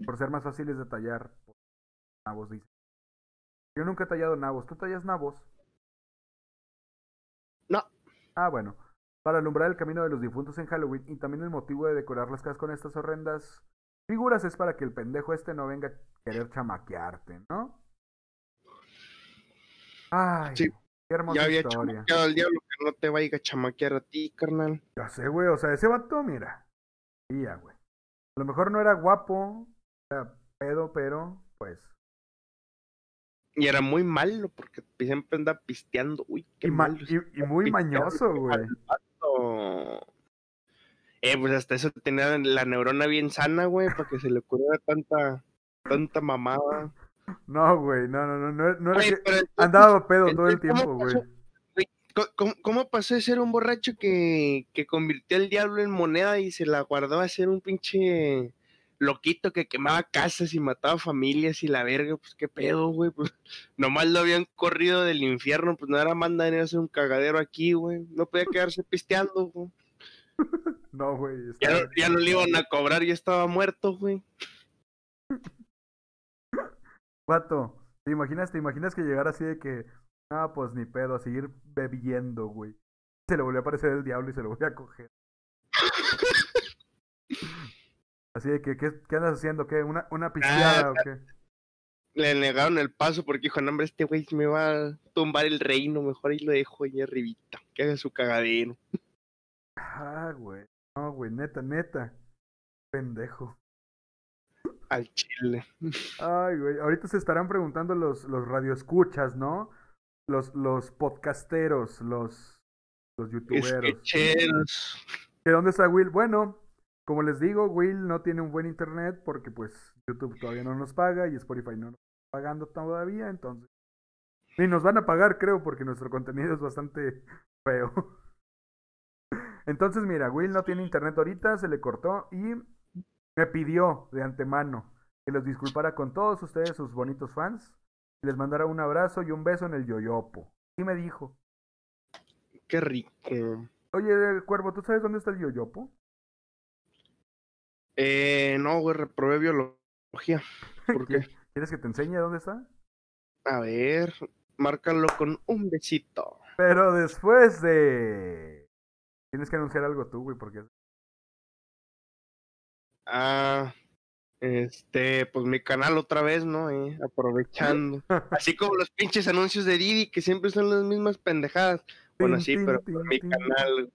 por ser más fáciles de tallar. Nabos dice. Yo nunca he tallado nabos. ¿Tú tallas nabos? No. Ah, bueno. Para alumbrar el camino de los difuntos en Halloween y también el motivo de decorar las casas con estas horrendas figuras es para que el pendejo este no venga a querer chamaquearte, ¿no? Ay, Sí. qué hermosa Ya había historia. chamaqueado al diablo que no te vaya a chamaquear a ti, carnal. Ya sé, güey, o sea, ese vato, mira. Mira, güey. A lo mejor no era guapo, era pedo, pero, pues. Y era muy malo porque siempre anda pisteando. Uy, qué Y, ma- malo. y, y muy mañoso, qué güey. Eh, pues hasta eso tenía la neurona bien sana, güey, para que se le ocurriera tanta, tanta mamada. No, güey, no, no, no, no, no era Oye, que entonces, andaba pedo todo el entonces, ¿cómo tiempo, güey. ¿Cómo, cómo pasó de ser un borracho que, que convirtió al diablo en moneda y se la guardó a ser un pinche loquito que quemaba casas y mataba familias y la verga? Pues qué pedo, güey. Pues nomás lo habían corrido del infierno, pues no era manda a hacer un cagadero aquí, güey. No podía quedarse pisteando, güey. No, güey. Ya, ya no le iban a cobrar, ya estaba muerto, güey. Vato, ¿te imaginas, te imaginas que llegara así de que, ah, pues ni pedo, a seguir bebiendo, güey? Se le volvió a aparecer el diablo y se lo volvió a coger. Así de que, ¿qué, qué andas haciendo? ¿Qué? ¿Una, una pisteada o qué? Le negaron el paso porque dijo, no, hombre, este güey me va a tumbar el reino, mejor ahí lo dejo ahí arribita, que haga su cagadero. Ah, güey. No, güey, neta, neta. Pendejo. Al chile. Ay, güey. Ahorita se estarán preguntando los, los radioescuchas, ¿no? Los, los podcasteros, los, los youtuberos. Sketcheros. ¿Que dónde está Will? Bueno, como les digo, Will no tiene un buen internet porque pues YouTube todavía no nos paga y Spotify no nos está pagando todavía, entonces. Ni nos van a pagar, creo, porque nuestro contenido es bastante feo. Entonces, mira, Will no tiene internet ahorita, se le cortó y me pidió de antemano que los disculpara con todos ustedes, sus bonitos fans, y les mandara un abrazo y un beso en el yoyopo. Y me dijo, Qué rico. oye, Cuervo, ¿tú sabes dónde está el yoyopo? Eh, no, güey, reprobé biología. ¿Por qué? ¿Quieres que te enseñe dónde está? A ver, márcalo con un besito. Pero después de... Tienes que anunciar algo tú, güey, porque... Ah, este, pues mi canal otra vez, ¿no? Eh, aprovechando. Así como los pinches anuncios de Didi, que siempre son las mismas pendejadas. Bueno, sí, pero por mi canal.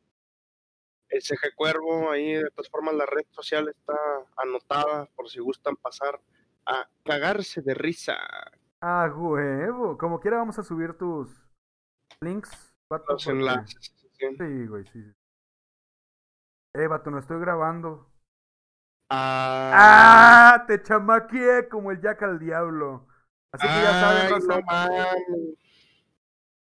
SG Cuervo, ahí de todas formas la red social está anotada por si gustan pasar a cagarse de risa. Ah, huevo. Como quiera vamos a subir tus links. vato, Los enlaces. sí. Sí, güey, sí. Eh, vato, no estoy grabando. Ah, ¡Ah! Te chamaqueé como el Jack al diablo. Así que ya raza, no.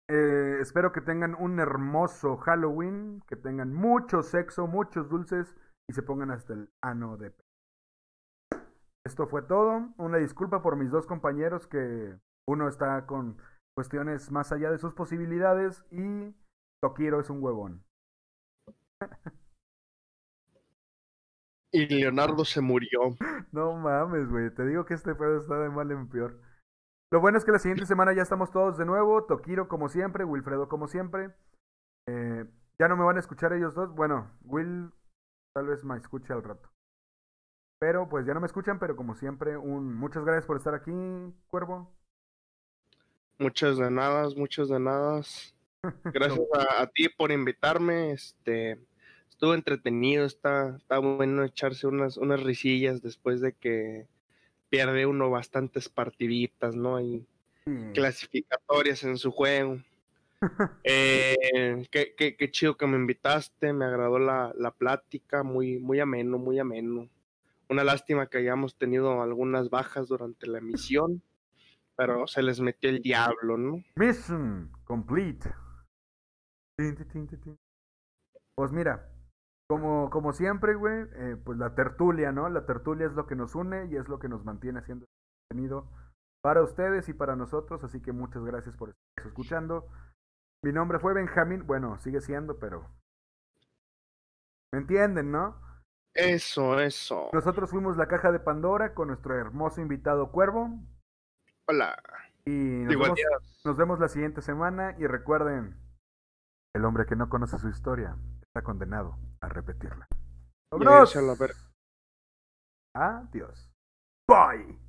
Eh, espero que tengan un hermoso Halloween, que tengan mucho sexo, muchos dulces y se pongan hasta el ano de... Esto fue todo. Una disculpa por mis dos compañeros que uno está con cuestiones más allá de sus posibilidades y Tokiro es un huevón. Y Leonardo se murió. No mames, güey. Te digo que este pedo está de mal en peor. Lo bueno es que la siguiente semana ya estamos todos de nuevo. Tokiro como siempre, Wilfredo como siempre. Eh, ya no me van a escuchar ellos dos. Bueno, Will tal vez me escuche al rato. Pero pues ya no me escuchan, pero como siempre, un muchas gracias por estar aquí, Cuervo. Muchas de nada, muchas de nada. Gracias a, a ti por invitarme. Este estuvo entretenido, está, está bueno echarse unas, unas risillas después de que pierde uno bastantes partiditas, ¿no? Y Sí. clasificatorias en su juego. Eh, qué, qué- qué chido que me invitaste, me agradó la, la plática, muy, muy ameno, muy ameno. Una lástima que hayamos tenido algunas bajas durante la emisión, pero se les metió el diablo, ¿no? Mission complete. Pues mira, como, como siempre, güey, eh, pues la tertulia, ¿no? La tertulia es lo que nos une y es lo que nos mantiene haciendo contenido para ustedes y para nosotros, así que muchas gracias por estar escuchando. Mi nombre fue Benjamín, bueno, sigue siendo, pero... ¿Me entienden, no? Eso, eso. Nosotros fuimos la caja de Pandora con nuestro hermoso invitado Cuervo Hola. y nos vemos la siguiente semana y recuerden, el hombre que no conoce su historia está condenado a repetirla. ¡Vámonos! Adiós. Bye.